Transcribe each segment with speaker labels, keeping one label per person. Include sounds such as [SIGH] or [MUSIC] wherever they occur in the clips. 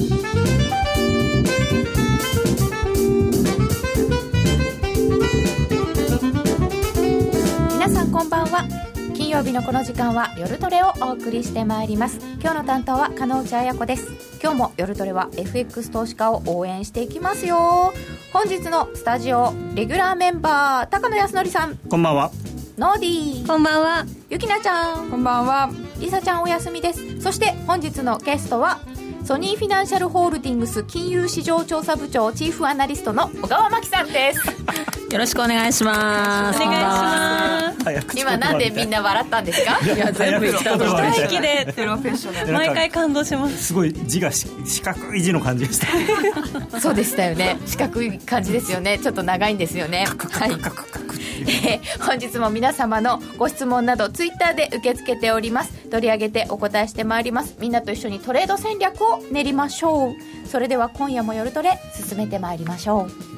Speaker 1: 皆さんこんばんは。金曜日のこの時間は夜トレをお送りしてまいります。今日の担当は加納内彩子です。今日も夜トレは FX 投資家を応援していきますよ。本日のスタジオレギュラーメンバー高野康則さん。
Speaker 2: こんばんは。
Speaker 1: ノーディー。
Speaker 3: こんばんは。
Speaker 1: ゆきなちゃん。
Speaker 4: こんばんは。
Speaker 1: りさちゃんお休みです。そして本日のゲストはソニーフィナンシャルホールディングス金融市場調査部長チーフアナリストの小川真紀さんです。
Speaker 3: よろしくお願いします。
Speaker 1: お願いします。今なんでみんな笑ったんですか？
Speaker 2: いや全部。
Speaker 3: 一息で
Speaker 4: プロフェッショナル。
Speaker 3: 毎回感動します。
Speaker 2: すごい字がし四角い字の感じでした。[LAUGHS]
Speaker 1: そうでしたよね。四角い感じですよね。ちょっと長いんですよね。はい。えー本日も皆様のご質問などツイッターで受け付けております。取り上げてお答えしてまいります。みんなと一緒にトレード戦略を練りましょう。それでは今夜も夜トレ進めてまいりましょう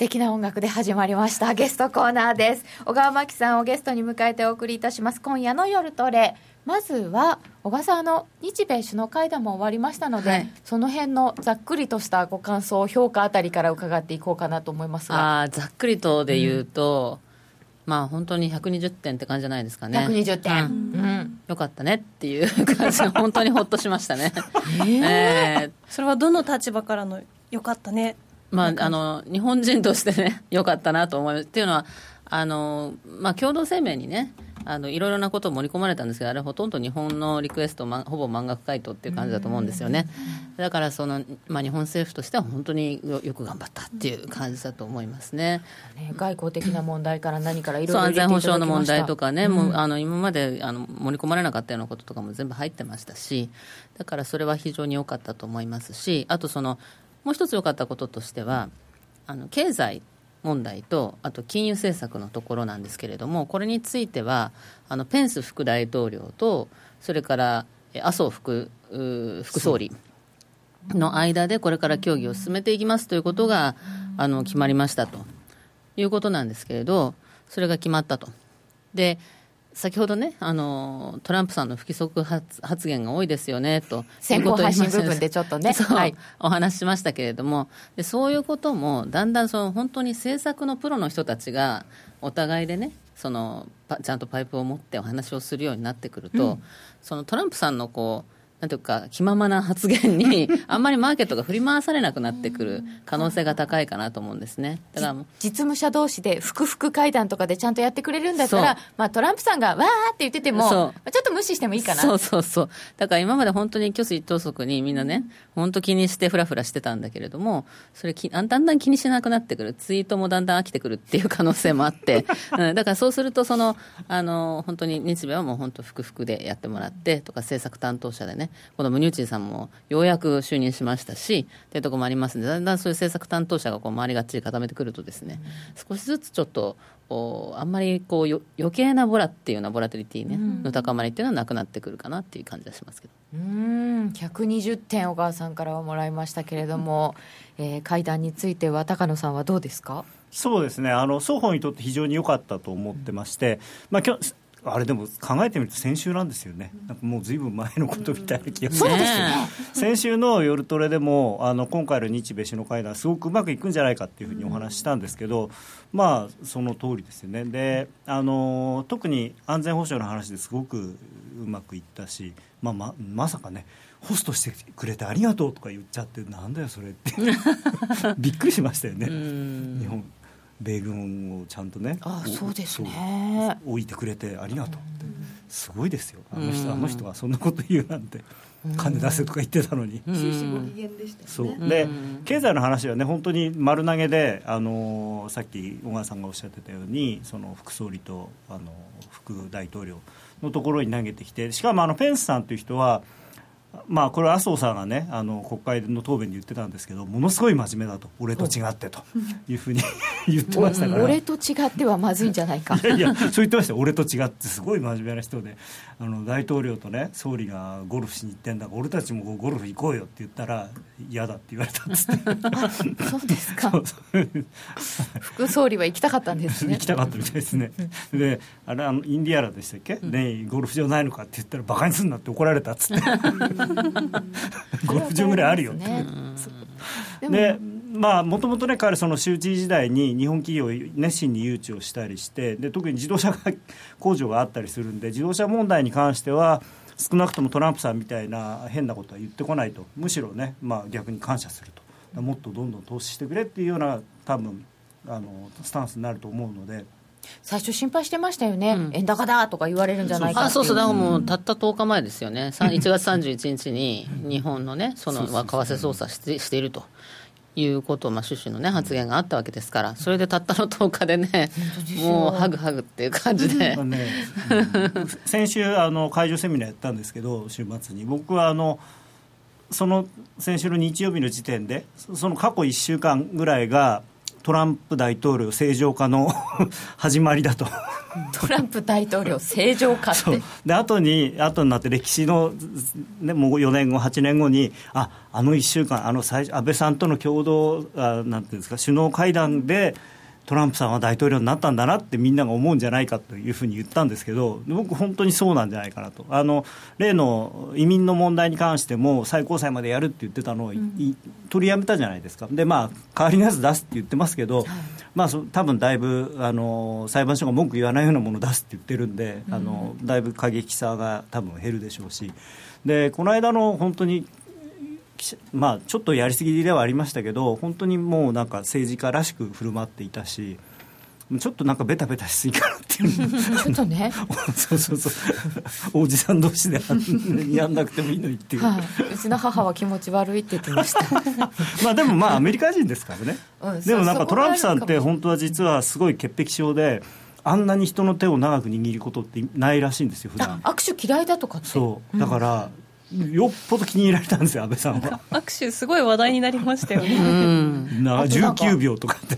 Speaker 1: 敵な音楽で始まりました。ゲストコーナーです。小川真紀さんをゲストに迎えてお送りいたします。今夜の夜トレ。まずは小川さんの日米首脳会談も終わりましたので、
Speaker 3: はい。
Speaker 1: その辺のざっくりとしたご感想評価あたりから伺っていこうかなと思いますが。
Speaker 3: あーざっくりとで言うと、まあ本当に120点って感じじゃないですかね。
Speaker 1: 120点、
Speaker 3: うん。
Speaker 1: うん。
Speaker 3: よかったねっていう感じで本当にほっとしましたね。[LAUGHS] えー。
Speaker 5: それはどの立場からのよかったね
Speaker 3: まあ、あの日本人としてね、[LAUGHS] よかったなと思います。っていうのは、あのまあ、共同声明にね、あのいろいろなことを盛り込まれたんですけど、あれ、ほとんど日本のリクエスト、ま、ほぼ満額回答っていう感じだと思うんですよね。だからその、まあ、日本政府としては本当によよく頑張ったっていう感じだと思いますね。
Speaker 1: ね外交的な問題から何からいろいろ
Speaker 3: そう安全保障の問題と
Speaker 1: か
Speaker 3: かね、もうあの今まであの盛り込まれなかったようなこととかも全部入ってましたし、だからそれは非常に良かったと思いますし、あとその、もう一つ良かったこととしては、あの経済問題と、あと金融政策のところなんですけれども、これについては、あのペンス副大統領と、それから麻生副副総理。の間でこれから協議を進めていきますということがあの決まりましたということなんですけれど、それが決まったと。で先ほどねあの、トランプさんの不規則発発言が多いですよねと
Speaker 1: 先行配信部分でちょっとね。
Speaker 3: そう、
Speaker 1: はい。
Speaker 3: お話ししましたけれどもで、そういうこともだんだんその本当に政策のプロの人たちがお互いでね、そのパちゃんとパイプを持ってお話をするようになってくると、そのトランプさんのこうなんていうか、気ままな発言に、[LAUGHS] あんまりマーケットが振り回されなくなってくる可能性が高いかなと思うんですね。だから
Speaker 1: 実務者同士で福々会談とかでちゃんとやってくれるんだったらまあ、トランプさんがわーって言ってても、ちょっと無視してもいいかな。
Speaker 3: そうそうそう。だから今まで本当に虚子一等足にみんなね、本当気にしてフラフラしてたんだけれども、それきだんだん気にしなくなってくる。ツイートもだんだん飽きてくるっていう可能性もあって、[LAUGHS] うん、だからそうすると、その、あの、本当に日米はもう本当福々でやってもらって、とか政策担当者でね、このムニューチンさんもようやく就任しましたし、っていうところもありますので、だんだんそういう政策担当者がこう周りがっちり固めてくるとですね、少しずつちょっと、おあんまりこうよ余計なボラっていうようなボラテリティ、ねの高まりっていうのはなくなってくるかなっていう感じはしますけど。
Speaker 1: うーん120点小川さんからはもらいましたけれども、えー会談については高野さんはどうですか？
Speaker 2: そうですね。あの双方にとって非常に良かったと思ってまして、まあ、今日あれでも考えてみると先週なんですよね、なんかもうずいぶん前のことみたいな気がする。んですけど、
Speaker 3: ね。
Speaker 2: 先週の夜トレでもあの今回の日米首脳会談、すごくうまくいくんじゃないかっていうふうにお話ししたんですけど、まあ、その通りですよね。であの、特に安全保障の話ですごくうまくいったし、まあ、ままさかね、ホストしてくれてありがとうとか言っちゃって、なんだよ、それって、[LAUGHS] びっくりしましたよね。
Speaker 3: うん。
Speaker 2: 日本米軍をちゃんとね
Speaker 1: あ
Speaker 2: お
Speaker 1: そうですね。
Speaker 2: 置いてくれてありがとうってすごいですよ。あの人
Speaker 3: うん
Speaker 2: あの人がそんなこと言うなんて金出せとか言ってたのに。そうで
Speaker 3: う。ん
Speaker 2: 経済の話はね本当に丸投げであのさっき小川さんがおっしゃってたようにその副総理とあの副大統領のところに投げてきてしかもあのペンスさんという人はまあ、これは麻生さんがねあの国会の答弁で言ってたんですけどものすごい真面目だと。俺と違ってと。いうふうに [LAUGHS] 言ってましたから。
Speaker 1: 俺と違ってはまずいんじゃないか。
Speaker 2: いやいやそう言ってましたよ。俺と違ってすごい真面目な人で。あの大統領とね総理がゴルフしに行ってんだから俺たちもゴルフ行こうよって言ったら嫌だって言われたっつって。
Speaker 1: そうですか。副総理は行きたかったんですね。
Speaker 2: 行きたかったみたいですね。であれあのインディアラでしたっけ、ねゴルフ場ないのかって言ったらバカにすんなって怒られたっつって [LAUGHS] ゴルフ場ぐらいあるよ。って
Speaker 1: ね。でも。
Speaker 2: でまあもともとね彼その州知事時代に日本企業に熱心に誘致をしたりしてで特に自動車工場があったりするんで自動車問題に関しては少なくともトランプさんみたいな変なことは言ってこないと。むしろね、まあ、逆に感謝すると。もっとどんどん投資してくれっていうような多分あのスタンスになると思うので。
Speaker 1: 最初心配してましたよね、
Speaker 3: うん。
Speaker 1: 円高だとか言われるんじゃないかってい
Speaker 3: あそうそう、だからもうたった10日前ですよね、さ1月31日に日本のね、その為替操作してしていると。いうこと、まあ、趣旨のね、発言があったわけですから、それでたったの10日でね、もうハグハグっていう感じで。
Speaker 2: まあ、ねうん。先週あの会場セミナーやったんですけど週末に。僕はあのその先週の日曜日の時点でそその過去1週間ぐらいがトランプ大統領正常化の [LAUGHS] 始まりだと。
Speaker 1: トランプ大統領正常化って
Speaker 2: で後に後になって歴史の、ね、もう4年後8年後にああの1週間あの最初安倍さんとの共同あなんていうんですか首脳会談でトランプさんは大統領になったんだなってみんなが思うんじゃないかというふうに言ったんですけど僕本当にそうなんじゃないかなと。あの例の移民の問題に関しても最高裁までやるって言ってたのを、いい取りやめたじゃないですか。でまあ代わりのやつ出すって言ってますけど、まあ、そ多分だいぶあの裁判所が文句言わないようなものを出すって言ってるんで、あのだいぶ過激さが多分減るでしょうし。でこの間の本当にまあ、ちょっとやりすぎではありましたけど本当にもうなんか政治家らしく振る舞っていたしちょっとなんかベタベタしすぎかなっていう。[LAUGHS]
Speaker 1: ちょっとね、[LAUGHS]
Speaker 2: そうそうそう。おじさん同士でやんなくてもいいのにっていう、
Speaker 1: はい、うちの母は気持ち悪いって言ってました。[LAUGHS]
Speaker 2: まあでもまあアメリカ人ですからね、
Speaker 1: うん
Speaker 2: でもなんか
Speaker 1: そ
Speaker 2: トランプさんって本当は実はすごい潔癖症であんなに人の手を長く握ることってないらしいんですよ普段。
Speaker 1: あ握手嫌いだとかって？
Speaker 2: そう。だから、よっぽど気に入られたんですよ安倍さんは。
Speaker 5: 握手すごい話題になりましたよ
Speaker 3: う
Speaker 5: ね
Speaker 3: ん。
Speaker 2: な
Speaker 1: あとなんか
Speaker 2: 19秒とかって。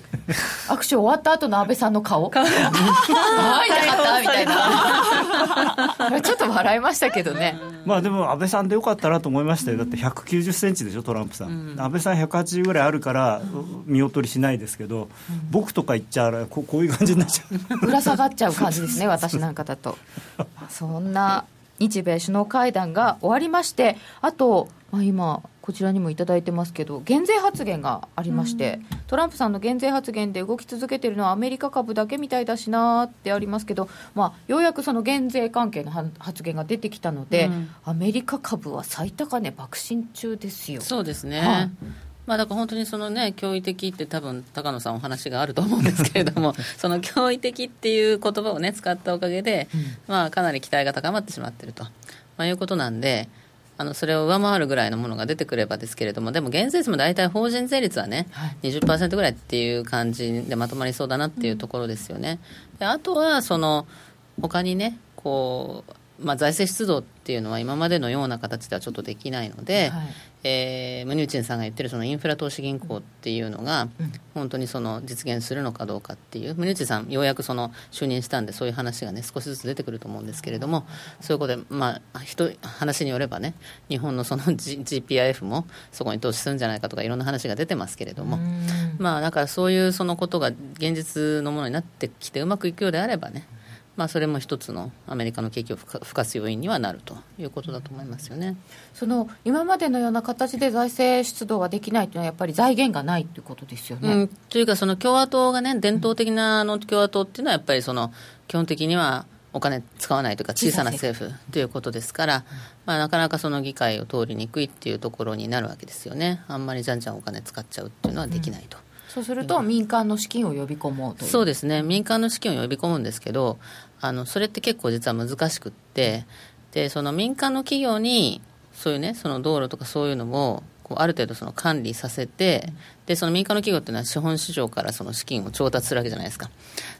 Speaker 1: 握手終わった後の安倍さんの顔。ああ痛かったみたいな。ちょっと笑いましたけどね。
Speaker 2: まあでも安倍さんでよかったなと思いましたよ。だって1 9 0ンチでしょトランプさん、安倍さん180ぐらいあるから見劣りしないですけど、僕とか言っちゃうここういう感じになっちゃう。
Speaker 1: ぶら下がっちゃう感じですね私なんかだと。そんな日米首脳会談が終わりましてあと、まあ、今こちらにもいただいてますけど減税発言がありまして、トランプさんの減税発言で動き続けてるのはアメリカ株だけみたいだしなーってありますけど、まあ、ようやくその減税関係のは発言が出てきたので、
Speaker 3: うん。
Speaker 1: アメリカ株は最高値爆心中ですよ。
Speaker 3: そうですね、
Speaker 1: はい
Speaker 3: まあ、だから本当にその、ね、驚異的って多分高野さんお話があると思うんですけれども [LAUGHS] その驚異的っていう言葉を、ね、使ったおかげで、まあ、かなり期待が高まってしまっていると、まあ、いうことなんで。あのそれを上回るぐらいのものが出てくればですけれども、でも減税率も大体法人税率はね、
Speaker 1: はい
Speaker 3: 20%ぐらいっていう感じでまとまりそうだなっていうところですよね。であとはその他にねこう、まあ、財政出動っていうのは今までのような形ではちょっとできないので、
Speaker 1: はい
Speaker 3: えームニューチンさんが言ってるそのインフラ投資銀行っていうのが本当にその実現するのかどうかっていうムニューチンさんようやくその就任したんでそういう話がね少しずつ出てくると思うんですけれどもそういうことでまあ人話によればね日本のその、G、GPIF もそこに投資するんじゃないかとかいろんな話が出てますけれどもまあだからそういうそのことが現実のものになってきてうまくいくようであればねまあ、それも一つのアメリカの景気をふかす要因にはなるということだと思いますよね。
Speaker 1: その今までのような形で財政出動ができないというのはやっぱり財源がないということですよね。
Speaker 3: うん、というか、その共和党がね、伝統的なあの共和党っていうのは、やっぱりその基本的にはお金使わないというか、小さな政府ということですから、まあ、なかなかその議会を通りにくいっていうところになるわけですよね、あんまりじゃんじゃんお金使っちゃうっていうのはできないと。
Speaker 1: そうすると民間の資金を呼び込もうと。
Speaker 3: そうですね。民間の資金を呼び込むんですけどあのそれって結構実は難しくってでその民間の企業にそういうねその道路とかそういうのをこうある程度その管理させてでその民間の企業っていうのは資本市場からその資金を調達するわけじゃないですか。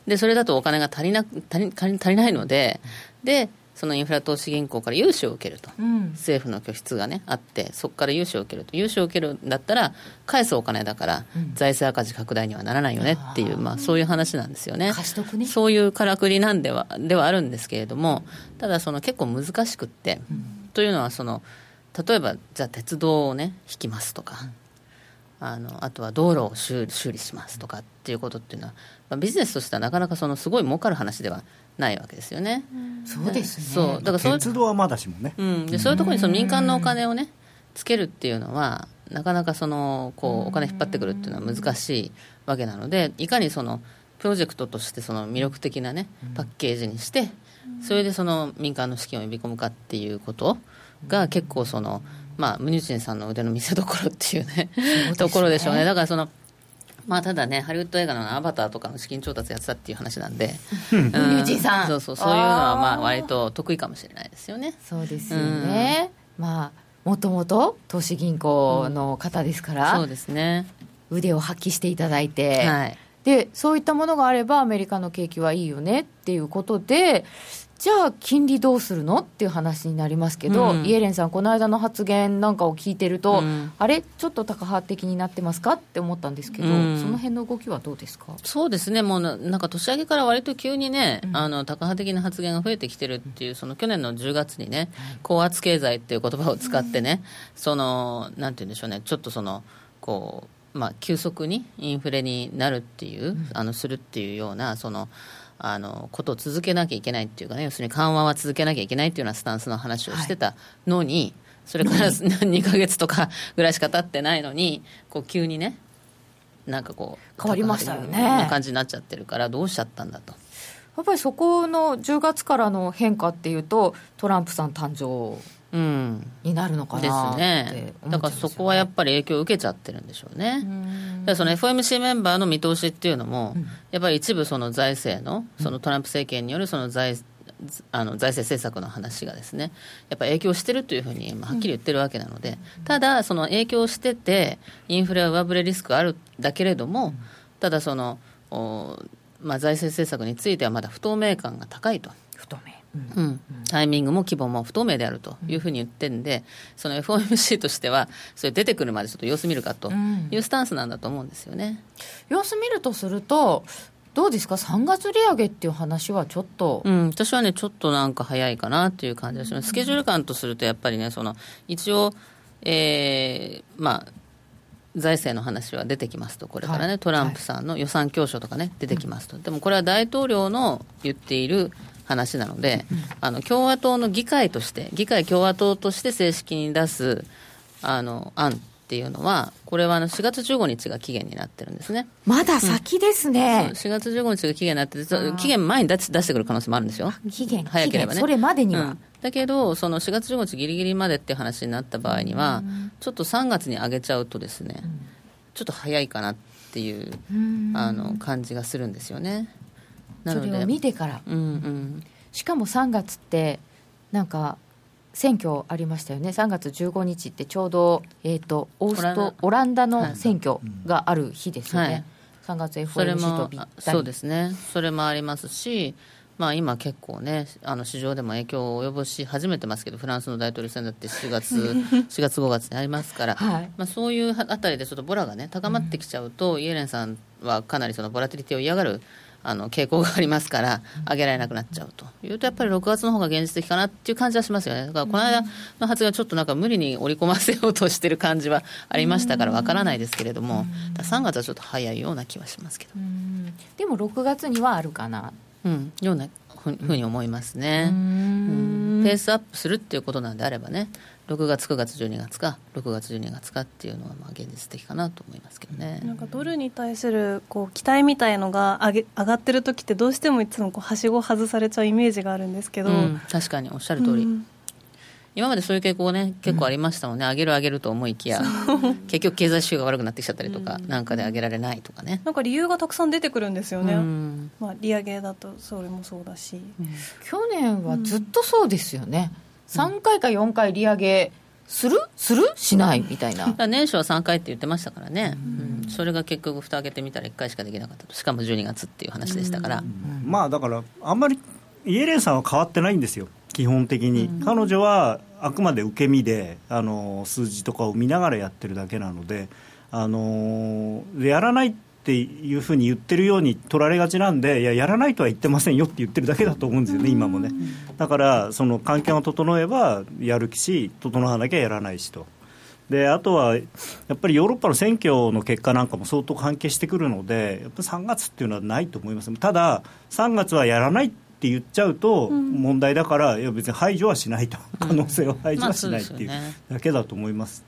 Speaker 3: でそれだとお金が足りな足り足りないのででそのインフラ投資銀行から融資を受けると、
Speaker 1: うん。
Speaker 3: 政府の拠出がねあってそこから融資を受けると。融資を受けるんだったら返すお金だから、財政赤字拡大にはならないよねっていう、まあ、そういう話なんですよね。
Speaker 1: ね。
Speaker 3: そういうからくりなんではではあるんですけれどもただその結構難しくって、というのはその例えばじゃあ鉄道をね引きますとか、あのあとは道路を修修理しますとかっていうことっていうのは、まあ、ビジネスとしてはなかなかそのすごい儲かる話ではないわけですよね。
Speaker 1: そうですね。
Speaker 3: そう。だからそ
Speaker 2: 鉄道はまだしもね、
Speaker 3: うん、でそういうところにその民間のお金をねつけるっていうのはなかなかそのこうお金引っ張ってくるっていうのは難しいわけなのでいかにそのプロジェクトとしてその魅力的なねパッケージにしてそれでその民間の資金を呼び込むかっていうことが結構そのまあムニュチンさんの腕の見せ所っていうね。ところでしょうね。だからそのまあただねハリウッド映画のアバターとかの資金調達やってたっていう話なんで、うん。
Speaker 1: ムニュチンさん。
Speaker 3: そうそうそういうのはまあ割と得意かもしれないですよね。
Speaker 1: そうですよね、まあもともと投資銀行の方ですから、
Speaker 3: そうですね。
Speaker 1: 腕を発揮していただいて、
Speaker 3: はい。
Speaker 1: でそういったものがあればアメリカの景気はいいよねっていうことでじゃあ金利どうするの？っていう話になりますけど、
Speaker 3: うん。
Speaker 1: イエレンさんこの間の発言なんかを聞いてると、
Speaker 3: うん。
Speaker 1: あれ？ちょっと高派的になってますか？って思ったんですけど、
Speaker 3: うん。
Speaker 1: その辺の動きはどうですか？
Speaker 3: そうですね、もうななんか年明けから割と急にね、あの高派的な発言が増えてきてるっていう、その去年の10月にね、高圧経済っていう言葉を使ってね、そのなんて言うんでしょうね、ちょっとその、こう、まあ、急速にインフレになるっていう、あのするっていうような、その、あのことを続けなきゃいけないっていうかね、要するに緩和は続けなきゃいけないっていうようなスタンスの話をしてたのに、それから [LAUGHS] 2か月とかぐらいしか経ってないのに、こう急にね、なんかこう
Speaker 1: 変わりましたよね。
Speaker 3: な感じになっちゃってるからどうしちゃったんだと。
Speaker 1: やっぱりそこの10月からの変化っていうとトランプさん誕生
Speaker 3: うん
Speaker 1: になるのか
Speaker 3: です
Speaker 1: なって
Speaker 3: ね。だからそこはやっぱり影響を受けちゃってるんでしょうね。だからその FOMC メンバーの見通しっていうのも、やっぱり一部その財政のそのトランプ政権によるその財あの財政政策の話がですねやっぱ影響してるというふうにまあはっきり言ってるわけなので、ただその影響しててインフレは上振れリスクあるだけれども、ただそのおまあ、財政政策についてはまだ不透明感が高いと。
Speaker 1: 不透明、
Speaker 3: うん、タイミングも規模も不透明であるというふうに言ってるんで、その FOMC としては、それ出てくるまでちょっと様子見るかというスタンスなんだと思うんですよね。
Speaker 1: 様子見るとするとどうですか？3月利上げっていう話はちょっと、
Speaker 3: うん、私はね、ちょっとなんか早いかなっていう感じがします。スケジュール感とすると、やっぱりね、その一応、えーまあ、財政の話は出てきますと、これからね、
Speaker 1: はい。
Speaker 3: トランプさんの予算教書とかね、出てきますと、でもこれは大統領の言っている話なので、あの共和党の議会として、議会共和党として正式に出すあの案っていうのは、これはあの4月15日が期限になってるんですね。
Speaker 1: まだ先ですね、
Speaker 3: 4月15日が期限になってて、期限前に出し出してくる可能性もあるんですよ。
Speaker 1: 期限。
Speaker 3: 早ければね。
Speaker 1: それまでには、
Speaker 3: うん。だけどその4月15日ギリギリまでっていう話になった場合には、ちょっと3月に上げちゃうとですね、ちょっと早いかなっていうあの感じがするんですよね
Speaker 1: それを見てから。
Speaker 3: うんうん。
Speaker 1: しかも3月ってなんか選挙ありましたよね。3月15日ってちょうど、えー、とオーストオランダ。の選挙がある日ですよね、
Speaker 3: はい。
Speaker 1: 3月
Speaker 3: それ
Speaker 1: FOMC と
Speaker 3: そうですね。それもありますしまあ、今、結構ね、あの市場でも影響を及ぼし始めてますけど、フランスの大統領選だって4月、[LAUGHS] 4月、5月にありますから、
Speaker 1: はい。
Speaker 3: まあ、そういうあたりでちょっとボラがね、高まってきちゃうと、イエレンさんはかなりそのボラティリティを嫌がるあの傾向がありますから、上げられなくなっちゃうと。いうと、やっぱり6月の方が現実的かなっていう感じはしますよね。だからこの間の発言はちょっとなんか無理に織り込ませようとしてる感じはありましたから、わからないですけれども、だから3月はちょっと早いような気はしますけど。
Speaker 1: うん。でも6月にはあるかな。
Speaker 3: うん、ようなふふうに思いますね、うん。ペースアップするっていうことなんであればね6月9月12月か6月12月かっていうのはまあ現実的かなと思いますけどね、
Speaker 5: なんかドルに対するこう期待みたいのが上げ上がってる時ってどうしてもいつもこうはしご外されちゃうイメージがあるんですけど、
Speaker 3: うん確かにおっしゃる通り、
Speaker 5: うん。
Speaker 3: 今までそういう傾向ね結構ありましたもんね、上げる上げると思いきや。結局経済指標が悪くなってきちゃったりとか、なんかで上げられないとかね、
Speaker 5: なんか理由がたくさん出てくるんですよね、
Speaker 3: うん。
Speaker 5: まあ、利上げだとそれもそうだし、
Speaker 1: 去年はずっとそうですよね、3回か4回利上げする？する？しないみたいな。
Speaker 3: 年初は3回って言ってましたからね、うん。それが結局蓋開けてみたら1回しかできなかったと。しかも12月っていう話でしたから、
Speaker 2: まあだからあんまりイエレンさんは変わってないんですよ。基本的に、彼女はあくまで受け身であの数字とかを見ながらやってるだけなので、あのやらないっていうふうに言ってるように取られがちなんでいややらないとは言ってませんよって言ってるだけだと思うんですよね、今もね。だからその環境が整えばやるし整わなきゃやらないしと。であとはやっぱりヨーロッパの選挙の結果なんかも相当関係してくるのでやっぱり3月っていうのはないと思います。ただ3月はやらないって言っちゃうと問題だから、いや別に排除はしないと。可能性を排除はしないっていうだけだと思います。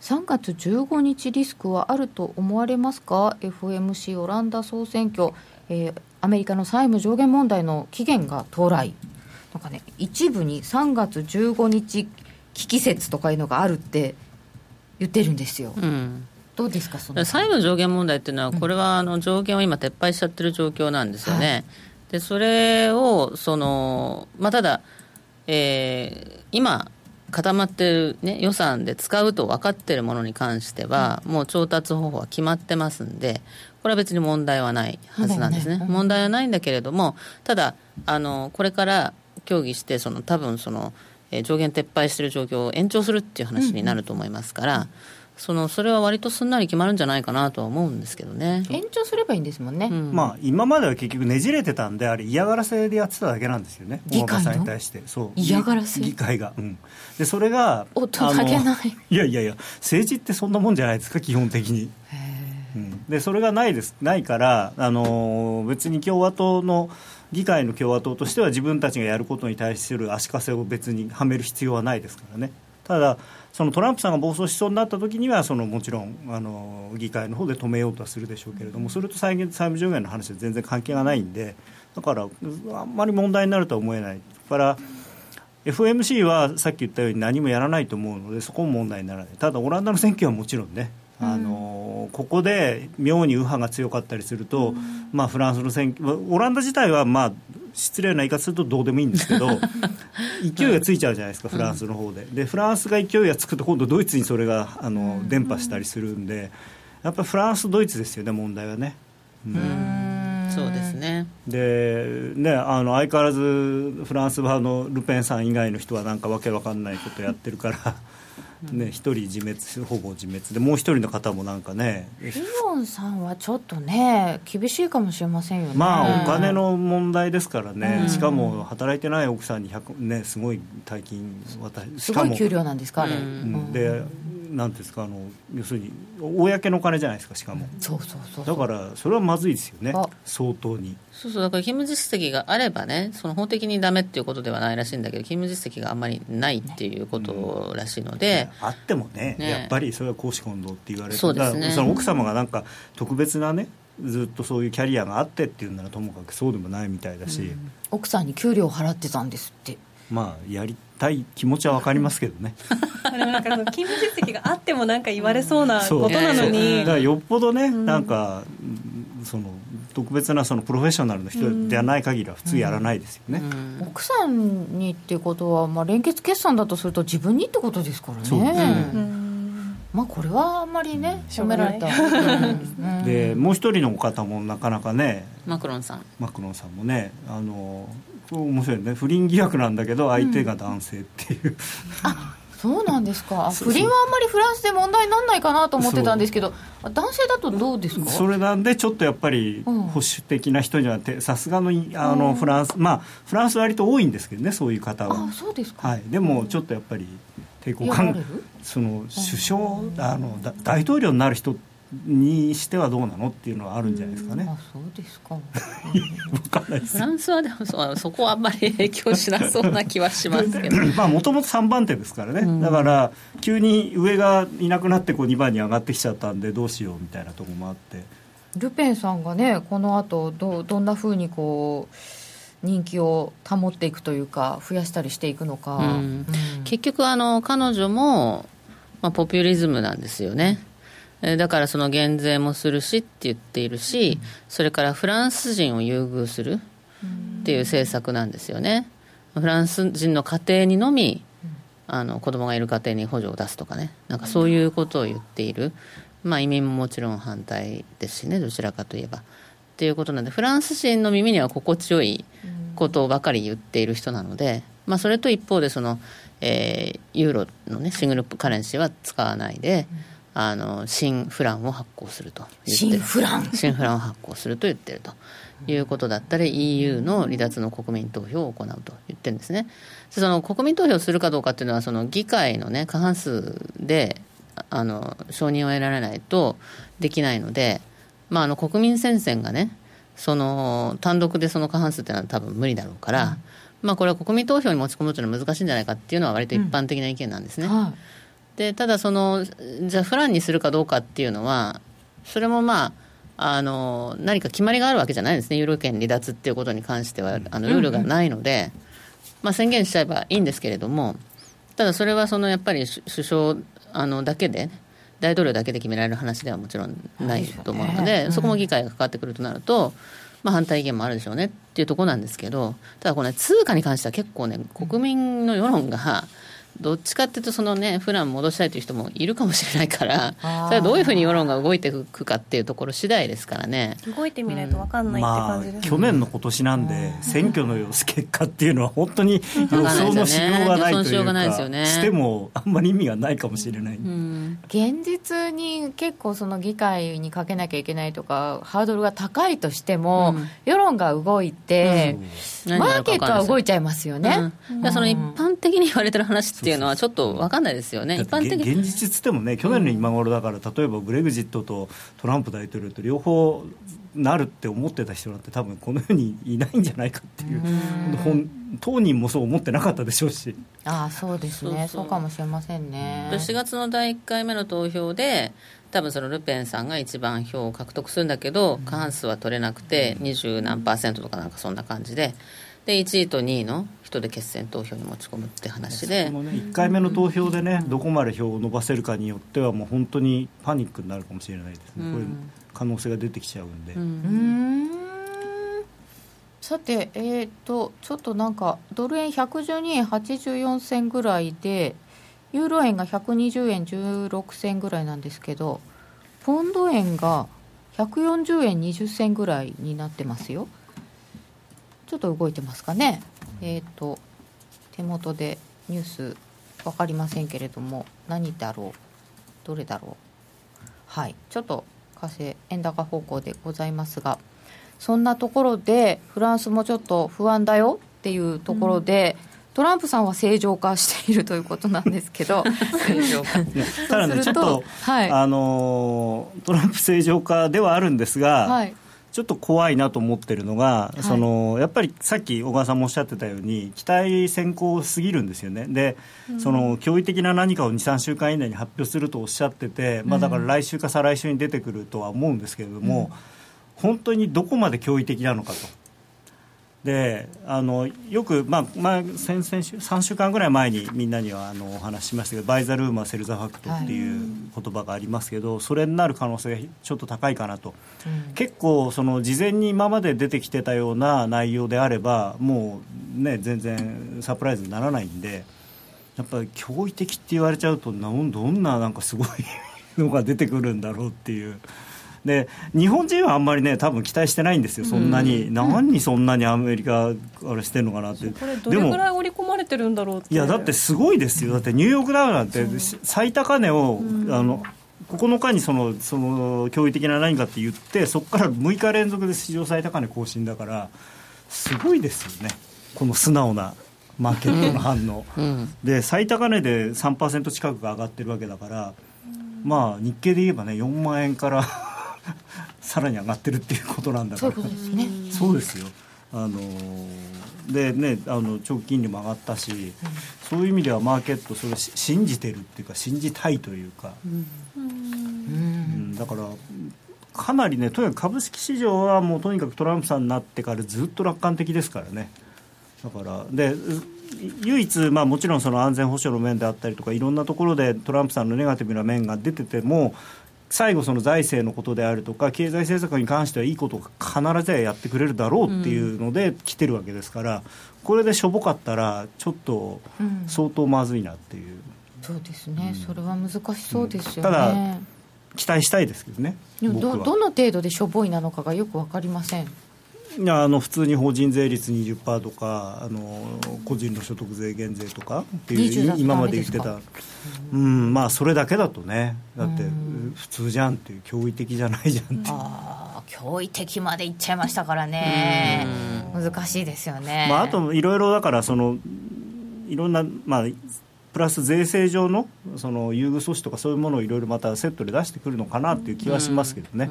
Speaker 1: 3月15日リスクはあると思われますか？FOMC オランダ総選挙、えーアメリカの債務上限問題の期限が到来。なんかね一部に3月15日危機説とかいうのがあるって言ってるんですよ、
Speaker 3: うん。
Speaker 1: どうですかその。
Speaker 3: 債務上限問題っていうのは、これはあの上限を今、撤廃しちゃってる状況なんですよね。でそれをその、まあ、ただ、えー今、固まってる、ね、予算で使うと分かってるものに関しては、もう調達方法は決まってますんで、これは別に問題はないはずなんですね。
Speaker 1: 問題はない。
Speaker 3: 問題はないんだけれども、ただ、あのこれから協議して、その多分その、えー上限撤廃している状況を延長するっていう話になると思いますから、そのそれは割とすんなり決まるんじゃないかなとは思うんですけどね。
Speaker 1: 延長すればいいんですもんね、
Speaker 3: うん。
Speaker 2: まあ、今までは結局ねじれてたんであれ嫌がらせでやってただけなんですよね。
Speaker 1: 議会
Speaker 2: さんに対して。そう。
Speaker 1: 嫌がらせ？
Speaker 2: 議会が、うん、でそれが
Speaker 1: 大人げない。
Speaker 2: いやいやいや政治ってそんなもんじゃないですか基本的に、うん、でそれがないです。ないから、あのー別に共和党の議会の共和党としては自分たちがやることに対する足かせを別にはめる必要はないですからね。ただそのトランプさんが暴走しそうになった時にはそのもちろんあの議会の方で止めようとはするでしょうけれどもそれと債債務上限の話は全然関係がないんでだからあんまり問題になるとは思えない。だから FOMC はさっき言ったように何もやらないと思うのでそこも問題にならない。ただオランダの選挙はもちろんねあのここで妙に右派が強かったりすると、まあ、フランスの選挙オランダ自体は、まあ、失礼な言い方するとどうでもいいんですけど [LAUGHS] 勢いがついちゃうじゃないですか、フランスの方で。でフランスが勢いがつくと今度ドイツにそれがあの伝播したりするんでやっぱりフランスドイツですよね問題はね。うん。
Speaker 3: そうですね。
Speaker 2: でね、あの相変わらずフランス派のルペンさん以外の人はなんかわけわかんないことやってるから、ね、一人自滅ほぼ自滅。でもう一人の方もなんかね
Speaker 1: リオンさんはちょっとね厳しいかもしれませんよね。
Speaker 2: まあお金の問題ですからね、
Speaker 1: うん。
Speaker 2: しかも働いてない奥さんに100、ね、すごい大金渡し
Speaker 1: すごい給料なんですかあれ、
Speaker 3: うん。
Speaker 2: うん。でなんですかあの要するに公のお金じゃないですかしかも。
Speaker 1: そうそうそう。
Speaker 2: だからそれはまずいですよね。
Speaker 1: あ。
Speaker 2: 相当に
Speaker 3: そうそうだから勤務実績があればねその法的にダメっていうことではないらしいんだけど勤務実績があんまりないっていうことらしいので、
Speaker 2: あってもね
Speaker 3: ね。
Speaker 2: やっぱりそれは公私混同って言われて
Speaker 3: そうですね。
Speaker 2: その奥様がなんか特別なねずっとそういうキャリアがあってっていうならともかくそうでもないみたいだし、
Speaker 1: 奥さんに給料払ってたんですって。
Speaker 2: まあやりたい気持ちは分かりますけどね。[LAUGHS]
Speaker 5: でもなんかその勤務実績があってもなんか言われそうなことなの
Speaker 2: そう。
Speaker 5: に
Speaker 2: だからよっぽどね、なんかうんその特別なそのプロフェッショナルの人ではない限りは普通やらないですよね、
Speaker 3: うん。
Speaker 1: 奥さんにっていうことは、まあ、連結決算だとすると自分にってことですからね。
Speaker 2: そうですね。
Speaker 5: うん。
Speaker 1: まあこれはあんまりね褒められた。うん。
Speaker 2: でもう一人の方もなかなかね
Speaker 3: マクロンさん。
Speaker 2: マクロンさんもねあの面白いね。不倫疑惑なんだけど相手が男性っていう、
Speaker 1: そうなんですか。不倫はあんまりフランスで問題にならないかなと思ってたんですけどあ男性だとどうですか？
Speaker 2: それなんでちょっとやっぱり
Speaker 1: うん
Speaker 2: 保守的な人にはてさすがのいあのフランスまあフランスは割と多いんですけどねそういう方は。
Speaker 1: あそうですか、
Speaker 2: はい。でもちょっとやっぱり抵抗感その首相あのだ大統領になる人にしてはどうなのっていうのはあるんじゃないですかね。
Speaker 1: あそうですか。[LAUGHS]
Speaker 2: 分かんないです。
Speaker 3: フランスはでもそそこはあんまり影響しなそうな気はしますけど。[LAUGHS]
Speaker 2: まあもともと3番手ですからね、
Speaker 3: うん。
Speaker 2: だから急に上がいなくなってこう2番に上がってきちゃったんでどうしようみたいなところもあって。
Speaker 1: ルペンさんがねこの後どうどんなふうにこう人気を保っていくというか増やしたりしていくのか、
Speaker 3: うん。
Speaker 1: うん。
Speaker 3: 結局あの彼女も、まあ、ポピュリズムなんですよね。えーだからその減税もするしって言っているし、それからフランス人を優遇するっていう政策なんですよね。フランス人の家庭にのみあの子供がいる家庭に補助を出すとかね。なんかそういうことを言っている、まあ、移民ももちろん反対ですしねどちらかといえば。っていうことなんでフランス人の耳には心地よいことばかり言っている人なのでまあ、それと一方でその、えー、ユーロの、ね、シングルカレンシーは使わないで、あの新フランを発行すると
Speaker 1: 新フラン
Speaker 3: 新フランを発行すると言ってるということだったり EU の離脱の国民投票を行うと言ってるんですね。その国民投票するかどうかっていうのはその議会の、ね、過半数であの承認を得られないとできないので、まあ、あの国民戦線がねその単独でその過半数っていうのは多分無理だろうから、うん、まあ、これは国民投票に持ち込むというのは難しいんじゃないかっていうのは割と一般的な意見なんですね。うん。はいでただそのじゃあフランにするかどうかっていうのはそれもまああの何か決まりがあるわけじゃないんですね。ユーロ圏離脱っていうことに関してはあのルールがないので、まあ、宣言しちゃえばいいんですけれどもただそれはそのやっぱり首相あのだけで大統領だけで決められる話ではもちろんないと思うので、そこも議会が関わってくるとなると、まあ、反対意見もあるでしょうねっていうところなんですけどただこれ、ね、通貨に関しては結構ね国民の世論がどっちかっていうとそのねフラン戻したいという人もいるかもしれないからそれはどういうふうに世論が動いていくかっていうところ次第ですからね。
Speaker 5: 動いてみないと分かんないって感じです、ね、
Speaker 2: まあ、去年の今年なんで、選挙の様子結果っていうのは本当に予想のしようがないというか、ね、してもあんまり意味がないかもしれない、うん、
Speaker 1: 現実に結構その議会にかけなきゃいけないとかハードルが高いとしても、うん、世論が動いて、うん、マーケットは動いちゃいますよね、
Speaker 3: その一般的に言われてる話っていうのはちょっと分かんないですよね、一般的
Speaker 2: 現実つってもね、去年の今頃だから、例えばブレグジットとトランプ大統領と両方なるって思ってた人なんて、多分この世にいないんじゃないかっていう、う当人もそう思ってなかったでしょうし。
Speaker 1: ああそうですね。そうかもしれませんね。
Speaker 3: 4月の第1回目の投票で多分そのルペンさんが一番票を獲得するんだけど過半数は取れなくて二十何パーセントとかなんかそんな感じでで1位と2位の人で決選投票に持ち込むって話で、
Speaker 2: ね、1回目の投票でね、どこまで票を伸ばせるかによってはもう本当にパニックになるかもしれないですね、うん、こういう可能性が出てきちゃうんで。うん。
Speaker 1: さて、えーと、ちょっとなんかドル円112円84銭ぐらいでユーロ円が120円16銭ぐらいなんですけどポンド円が140円20銭ぐらいになってますよ。ちょっと動いてますかね。えっ、ー、と手元でニュース分かりませんけれども何だろうどれだろう。はいちょっと為替円高方向でございますがそんなところでフランスもちょっと不安だよっていうところで、うん。トランプさんは正常化しているということなんですけど [LAUGHS] 正常化。[LAUGHS]
Speaker 2: ただねちょっと、はい、あのトランプ正常化ではあるんですが、はい、ちょっと怖いなと思ってるのが、はい、そのやっぱりさっき小川さんもおっしゃってたように期待先行すぎるんですよね。で、うん、その驚異的な何かを23週間以内に発表するとおっしゃってて、まあ、だから来週か再来週に出てくるとは思うんですけれども、うん、本当にどこまで驚異的なのかと。であのよく、まあまあ、先々週3週間ぐらい前にみんなにはあのお話ししましたけどバイザルームはセルザファクトっていう言葉がありますけど、はい、それになる可能性がちょっと高いかなと、うん、結構その事前に今まで出てきてたような内容であればもうね全然サプライズにならないんでやっぱり驚異的って言われちゃうとどんななんかすごいのが出てくるんだろうっていう。で日本人はあんまりね多分期待してないんですよそんなに、うん、何にそんなにアメリカあれしてるのかなって。
Speaker 5: これどれぐらい織り込まれてるんだろうって。
Speaker 2: いやだってすごいですよ。だってニューヨークダウなんて最高値を、うん、あの9日にそのその驚異的な何かって言ってそこから6日連続で史上最高値更新だからすごいですよね。この素直なマーケットの反応、うん、で最高値で3%近くが上がってるわけだから、まあ日経で言えばね4万円から [LAUGHS] さらに上がってるっていうことなんだから。そうですね。そうですよ。あのでねあの長期金利も上がったし、うん、そういう意味ではマーケットそれ信じてるっていうか信じたいというか、うん、うん、だからかなりねとにかく株式市場はもうとにかくトランプさんになってからずっと楽観的ですからね。だからで唯一、まあ、もちろんその安全保障の面であったりとかいろんなところでトランプさんのネガティブな面が出てても最後、その財政のことであるとか経済政策に関してはいいことを必ずやってくれるだろうっていうので来てるわけですから、これでしょぼかったらちょっと相当まずいなっていう、うん、
Speaker 1: そうですね、うん、それは難しそうですよね、
Speaker 2: ただ期待したいですけどね。
Speaker 1: どどの程度でしょぼいなのかがよく分かりません
Speaker 2: あの普通に法人税率20%とかあの個人の所得税減税とかって
Speaker 1: 20
Speaker 2: いう今まで言ってた。うんまあそれだけだとね。だって普通じゃんっていう驚異的じゃないじゃんっていう。
Speaker 1: ああ驚異的までいっちゃいましたからね。難しいですよね、
Speaker 2: まあ、あといろいろだからそのいろんな、まあ、プラス税制上のその優遇措置とかそういうものをいろいろまたセットで出してくるのかなっていう気はしますけどね、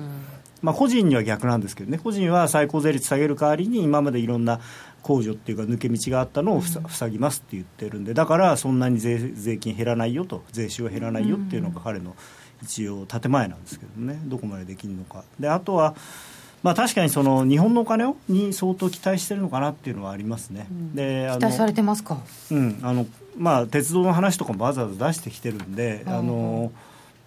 Speaker 2: まあ、個人には逆なんですけどね。個人は最高税率下げる代わりに今までいろんな控除っていうか抜け道があったのをふさ塞ぎますって言ってるんで。だからそんなに税税金減らないよと税収は減らないよっていうのが彼の一応建前なんですけどね。どこまでできるのか。であとはまあ、確かにその日本のお金をに相当期待してるのかなっていうのはありますね。であの
Speaker 1: 期待されてますか？
Speaker 2: うん。あのまあ、鉄道の話とかもわざわざ出してきてるんで、あの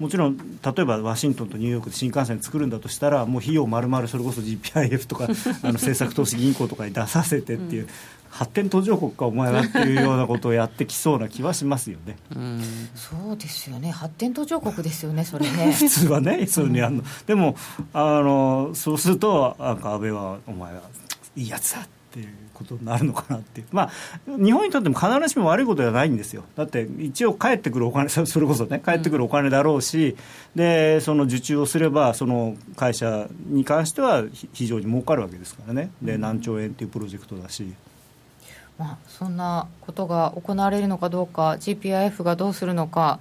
Speaker 2: もちろん例えばワシントンとニューヨークで新幹線作るんだとしたらもう費用丸々それこそ GPIF とか [LAUGHS] あの政策投資銀行とかに出させてっていう、発展途上国かお前はっていうようなことをやってきそうな気はしますよね。
Speaker 3: うん
Speaker 1: そうですよね。発展途上国ですよねそれね。
Speaker 2: 普通はねそういうのやるの、でもあのそうするとなんか安倍はお前はいいやつだっていうことになるのかなって。いうまあ日本にとっても必ずしも悪いことではないんですよ。だって一応帰ってくるお金そそれこそね帰ってくるお金だろうし、でその受注をすればその会社に関してはひ非常に儲かるわけですからね。で何兆円っていうプロジェクトだし。
Speaker 1: まあ、そんなことが行われるのかどうか GPIF がどうするのか、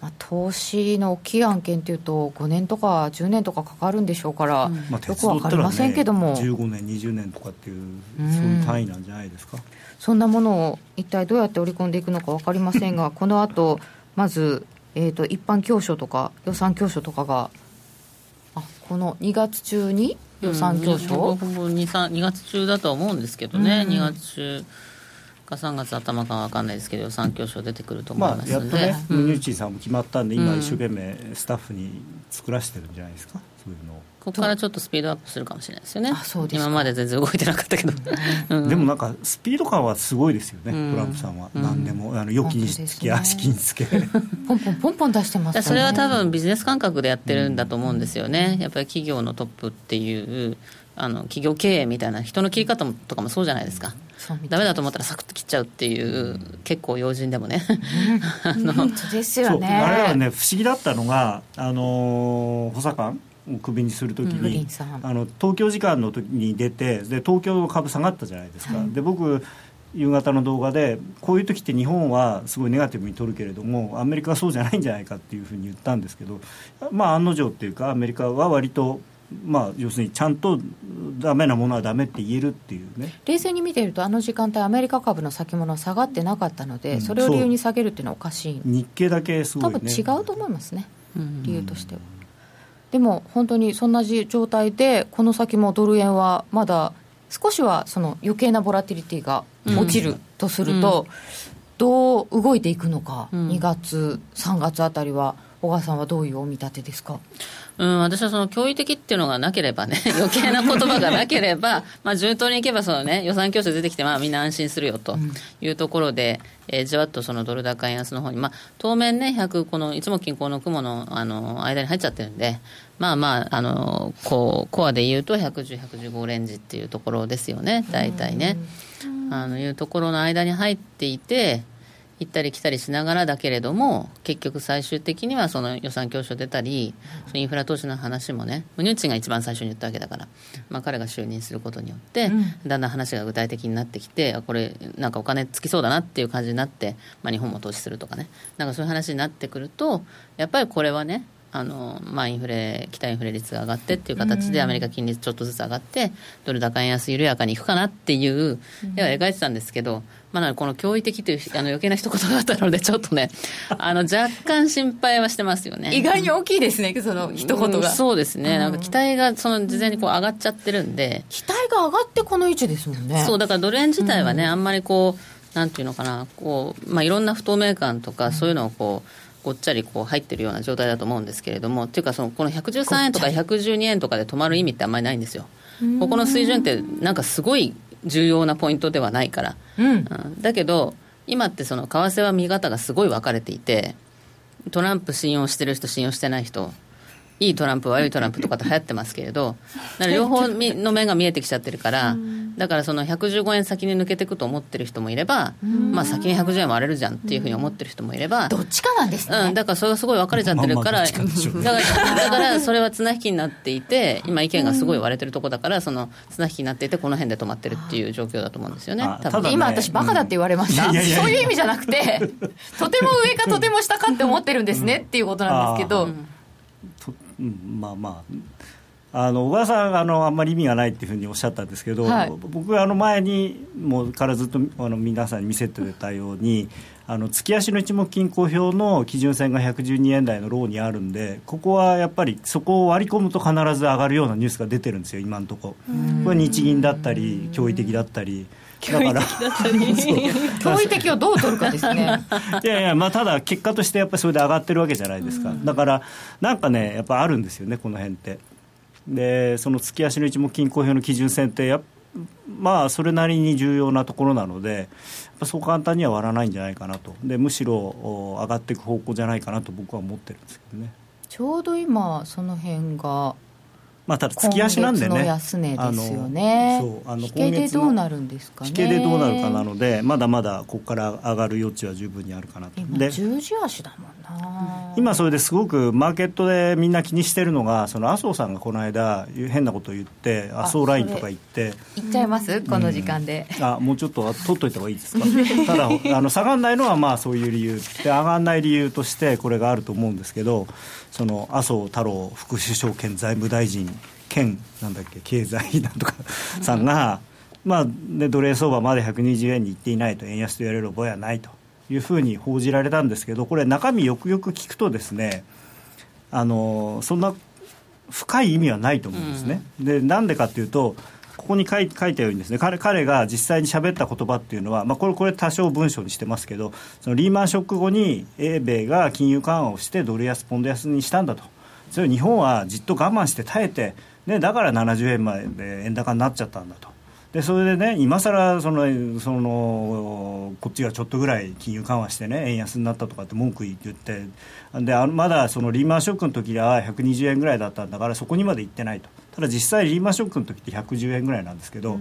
Speaker 1: まあ、投資の大きい案件というと5年とか10年とかかかるんでしょうから、
Speaker 2: まあ、
Speaker 1: よくわかりませんけども、
Speaker 2: 15年、20年とかっていう、
Speaker 1: うん。
Speaker 2: そういう単位なんじゃないですか？
Speaker 1: そんなものを一体どうやって織り込んでいくのか分かりませんが [LAUGHS] この後まず、えー、と一般教書とか予算教書とかがあこの2月中に予算教書、
Speaker 3: ほぼほぼ 2, 2月中だとは思うんですけどね、
Speaker 1: うん。
Speaker 3: 2月中か3月頭かわかんないですけど予算教書出てくると思い
Speaker 2: まあ、
Speaker 3: ますので、
Speaker 2: やっとね、
Speaker 3: うん。
Speaker 2: ムニューチンさんも決まったんで、今、
Speaker 3: うん。
Speaker 2: 一生懸命スタッフに作らせてるんじゃないですか、そういうのを。
Speaker 3: ここからちょっとスピードアップするかもしれないですよね。今まで全然動いてなかったけど、うん。
Speaker 2: でもなんか、スピード感はすごいですよね、
Speaker 3: うん。
Speaker 2: トランプさんは。
Speaker 3: うん。
Speaker 2: 何でも、あの預金につけ、
Speaker 1: ね。
Speaker 2: 足金につけ。
Speaker 1: ポンポンポンポン出してますよね。
Speaker 3: それは多分ビジネス感覚でやってるんだと思うんですよね、やっぱり企業のトップっていうあの企業経営みたいな人の切り方もとかもそうじゃないですかダメだと思ったらサクッと切っちゃうっていう、結構要人でもね。[LAUGHS]
Speaker 1: 本当ですよね。
Speaker 2: あれはね、不思議だったのが、あのー補佐官をクビにするときに
Speaker 1: ンさん、
Speaker 2: あの東京時間の時に出てで東京の株下がったじゃないですか、
Speaker 1: はい。
Speaker 2: で僕夕方の動画でこういう時って日本はすごいネガティブに取るけれどもアメリカはそうじゃないんじゃないかっていうふうに言ったんですけどまあ案の定っていうかアメリカは割とまあ要するにちゃんとダメなものはダメって言えるっていうね。
Speaker 1: 冷静に見ているとあの時間帯アメリカ株の先物は下がってなかったので、
Speaker 2: うん。
Speaker 1: それを理由に下げるっていうのはおかしい。
Speaker 2: 日経だけすごいね。
Speaker 1: 多分違うと思いますね。
Speaker 3: うん。
Speaker 1: 理由としては、でも本当にそんな状態でこの先もドル円はまだ少しはその余計なボラティリティが落ちるとすると、どう動いていくのか、
Speaker 3: うん。
Speaker 1: 2月3月あたりは小川さんはどういうお見立てですか？
Speaker 3: うん、私はその驚異的っていうのがなければね、[LAUGHS] 余計な言葉がなければ、[LAUGHS] まあ順当にいけばそのね、予算教書出てきて、まあみんな安心するよというところで、えーじわっとそのドル高円安の方に、まあ当面ね、100、このいつも均衡の雲のあの間に入っちゃってるんで、まあまあ、あの、こう、コアで言うと110、115レンジっていうところですよね、大体ね。あのいうところの間に入っていて、行ったり来たりしながらだけれども、結局最終的にはその予算教書出たり、そのインフラ投資の話もね、ムニューチンが一番最初に言ったわけだから、まあ、彼が就任することによって、だんだん話が具体的になってきて、あこれ、なんかお金つきそうだなっていう感じになって、まあ、日本も投資するとかね、なんかそういう話になってくると、やっぱりこれはね、あのまあ、インフレ、期待インフレ率が上がってっていう形で、アメリカ金利ちょっとずつ上がって、ドル高円安緩やかにいくかなっていう、絵は描いてたんですけど、まあ、なのでこの驚異的というあの余計な一言があったので、ちょっとね、[LAUGHS] あの若干心配はしてますよね。
Speaker 1: 意外に大きいですねその一言
Speaker 3: うん
Speaker 1: が。
Speaker 3: そうですね、なんか期待がその事前にこう上がっちゃってるんで、
Speaker 1: 期待が上がってこの位置ですもんね。
Speaker 3: そうだからドル円自体はね、あんまりこう、なんていうのかな、こうまあ、いろんな不透明感とか、そういうのをこう、ごっちゃりこう入ってるような状態だと思うんですけれども、っていうかその、この113円とか112円とかで止まる意味ってあんまりないんですよ。ここの水準って、なんかすごい重要なポイントではないから。
Speaker 1: うん
Speaker 3: うんだけど、今ってその為替は見方がすごい分かれていて、トランプ信用してる人、信用してない人、いいトランプ悪いトランプとかって流行ってますけれどだから両方の面が見えてきちゃってるからだからその115円先に抜けていくと思ってる人もいれば、まあ、先に110円割れるじゃんっていうふうに思ってる人もいれば、
Speaker 1: どっちかなんですね、
Speaker 3: うん、だからそれがすごい分かれちゃってるから、
Speaker 2: まあか
Speaker 3: だからだからそれは綱引きになっていて今意見がすごい割れてるところだからその綱引きになっていてこの辺で止まってるっていう状況だと思うんですよね多分。
Speaker 2: ね。
Speaker 1: 今私バカだって言われました、
Speaker 2: うん。いやいやいや。
Speaker 1: そういう意味じゃなくてとても上かとても下かって思ってるんですねっていうことなんですけど、
Speaker 2: とうんまあまああの小川さんあのあんまり意味がないっていうふうにおっしゃったんですけど、
Speaker 1: はい。
Speaker 2: 僕はあの前にもうからずっとあの皆さんに見せてたようにあの月足の一目金公表の基準線が112円台のローにあるんでここはやっぱりそこを割り込むと必ず上がるようなニュースが出てるんですよ今のとこ。ろこれ日銀だったり驚異的だったりだから。
Speaker 1: 驚異的をどう取るかですね。[LAUGHS]
Speaker 2: いやいや、まあ、ただ結果としてやっぱりそれで上がってるわけじゃないですか、だからなんかねやっぱあるんですよねこの辺って。でその月足の一目金公表の基準線ってやっまあそれなりに重要なところなのでそう簡単には割らないんじゃないかなと。でむしろお上がっていく方向じゃないかなと僕は思ってるんですけどね。
Speaker 1: ちょうど今その辺が
Speaker 2: まあただ
Speaker 1: 今
Speaker 2: 月足なんでね。
Speaker 1: 安値ですよね。
Speaker 2: あのそうあの
Speaker 1: 引けでどうなるんですかね。
Speaker 2: 引けでどうなるかなのでまだまだここから上がる余地は十分にあるかなと。
Speaker 1: 今
Speaker 2: で
Speaker 1: 十字足だもんな
Speaker 2: 今それですごくマーケットでみんな気にしてるのがその麻生さんがこの間変なことを言って麻生ラインとか言って。
Speaker 1: いっちゃいます？この時間で、
Speaker 2: あもうちょっと取っといた方がいいですか？[LAUGHS] ただあの下がらないのはまあそういう理由で上がらない理由としてこれがあると思うんですけどその麻生太郎副首相兼財務大臣兼なんだっけ経済なんとかさんが、まあ、で奴隷相場まで120円にいっていないと円安と言われる覚えはないというふうに報じられたんですけどこれ中身よくよく聞くとですねあのそんな深い意味はないと思うんですね。でなんでかっていうとここに書い書いたようにですね彼彼が実際に喋った言葉っていうのは、まあ、これこれ多少文章にしてますけどそのリーマンショック後に英米が金融緩和をしてドル安ポンド安にしたんだとそれを日本はじっと我慢して耐えて、ね、だから70円まで円高になっちゃったんだと。でそれでね今さらそのそのこっちがちょっとぐらい金融緩和してね円安になったとかって文句言ってでまだそのリーマンショックの時は120円ぐらいだったんだからそこにまで行ってないと。ただ実際リーマンショックの時って110円ぐらいなんですけど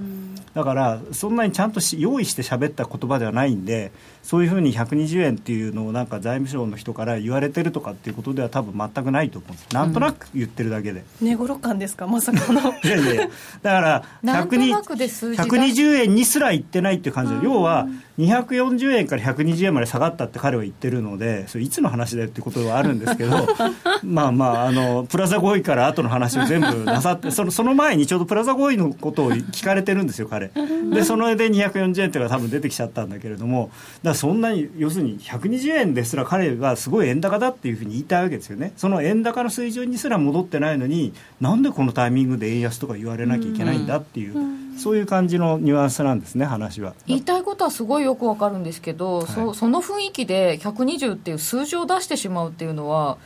Speaker 2: だからそんなにちゃんとし用意して喋った言葉ではないんでそういうふうに120円っていうのをなんか財務省の人から言われてるとかっていうことでは多分全くないと思うんです。なんとなく言ってるだけで。
Speaker 5: 寝頃感ですか？まさかの。
Speaker 2: いやいやだから
Speaker 1: なんと
Speaker 2: 120
Speaker 1: なくで数字が
Speaker 2: 120円にすら行ってないっていう感じで要は240円から120円まで下がったって彼は言ってるのでそれいつの話だよってことはあるんですけど [LAUGHS] まあまああのプラザ合意から後の話を全部なさってそのその前にちょうどプラザ合意のことを聞かれてるんですよ彼。でそので240円っていうのが多分出てきちゃったんだけれどもだからそんなに要するに120円ですら彼がすごい円高だっていうふうに言いたいわけですよね。その円高の水準にすら戻ってないのになんでこのタイミングで円安とか言われなきゃいけないんだっていう、そういう感じのニュアンスなんですね話は。
Speaker 1: 言いたいことはすごいよくわかるんですけど、そその雰囲気で120っていう数字を出してしまうっていうのは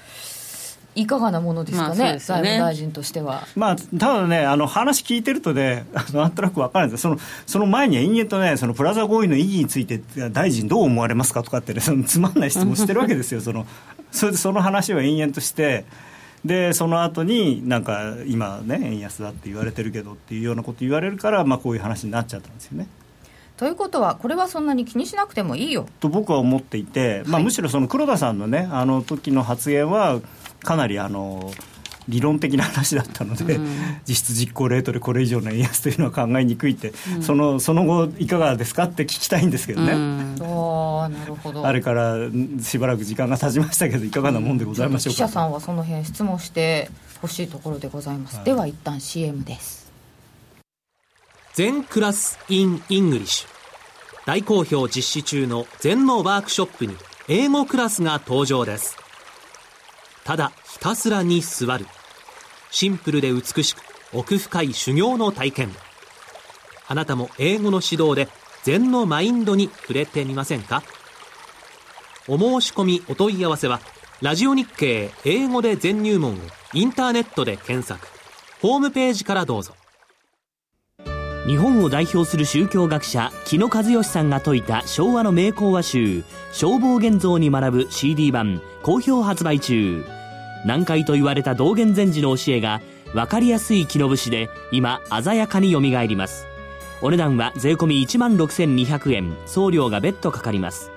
Speaker 1: いかがなものですか
Speaker 3: まあ
Speaker 1: ね,、財務大臣としては。
Speaker 2: まあ、ただね、あの話聞いてるとね、なんとなく分かるんですよそのその前に延々とね、そのプラザ合意の意義について、大臣、どう思われますかとかって、ね、そのつまんない質問してるわけですよ、そのそれでその話を延々として、でその後に、なんか今ね、円安だって言われてるけどっていうようなこと言われるから、まあ、こういう話になっちゃったんですよね。
Speaker 1: ということはこれはそんなに気にしなくてもいいよ
Speaker 2: と僕は思っていて、まあ、むしろその黒田さんのね、あの時の発言は、かなりあの理論的な話だったので、実質実行レートでこれ以上の円安というのは考えにくいって、そのその後、いかがですかって聞きたいんですけどね。
Speaker 1: ああなるほど。
Speaker 2: あれからんしばらく時間が経ちましたけど、いかがなもんでございましょうか。
Speaker 1: 記者さんはその辺質問してほしいところでございます、では一旦 CM です。
Speaker 6: 全クラス in English 大好評実施中の全のワークショップに英語クラスが登場です。ただひたすらに座るシンプルで美しく奥深い修行の体験。あなたも英語の指導で禅のマインドに触れてみませんか？お申し込みお問い合わせはラジオ日経英語で全入門をインターネットで検索。ホームページからどうぞ。
Speaker 7: 日本を代表する宗教学者木野和義さんが説いた昭和の名講話集「消防現像」に学ぶ CD 版好評発売中。難解と言われた道元禅師の教えが分かりやすい木の節で今鮮やかによみがえります。お値段は税込1万6200円。送料が別途かかります。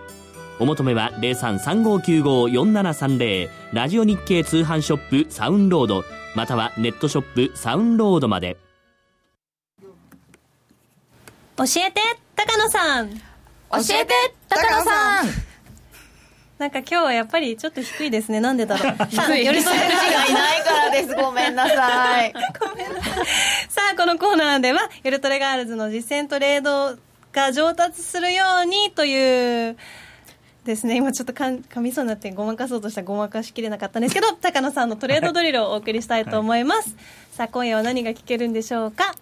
Speaker 7: お求めは0335954730ラジオ日経通販ショップサウンロード。またはネットショップサウンロードまで。
Speaker 5: 教えて高野さん。
Speaker 1: 教えて高野さん
Speaker 5: なんか今日はやっぱりちょっと低いですね。なんでだろう。さ [LAUGHS] あ
Speaker 1: 低い
Speaker 5: よりそ
Speaker 1: 数字がいないからです。ごめんなさい。[LAUGHS]
Speaker 5: さあこのコーナーでは夜トレガールズの実践トレードが上達するようにというですね。今ちょっとかん噛みそうになってごまかそうとしたらごまかしきれなかったんですけど高野さんのトレードドリルをお送りしたいと思います、さあ今夜は何が聞けるんでしょうか？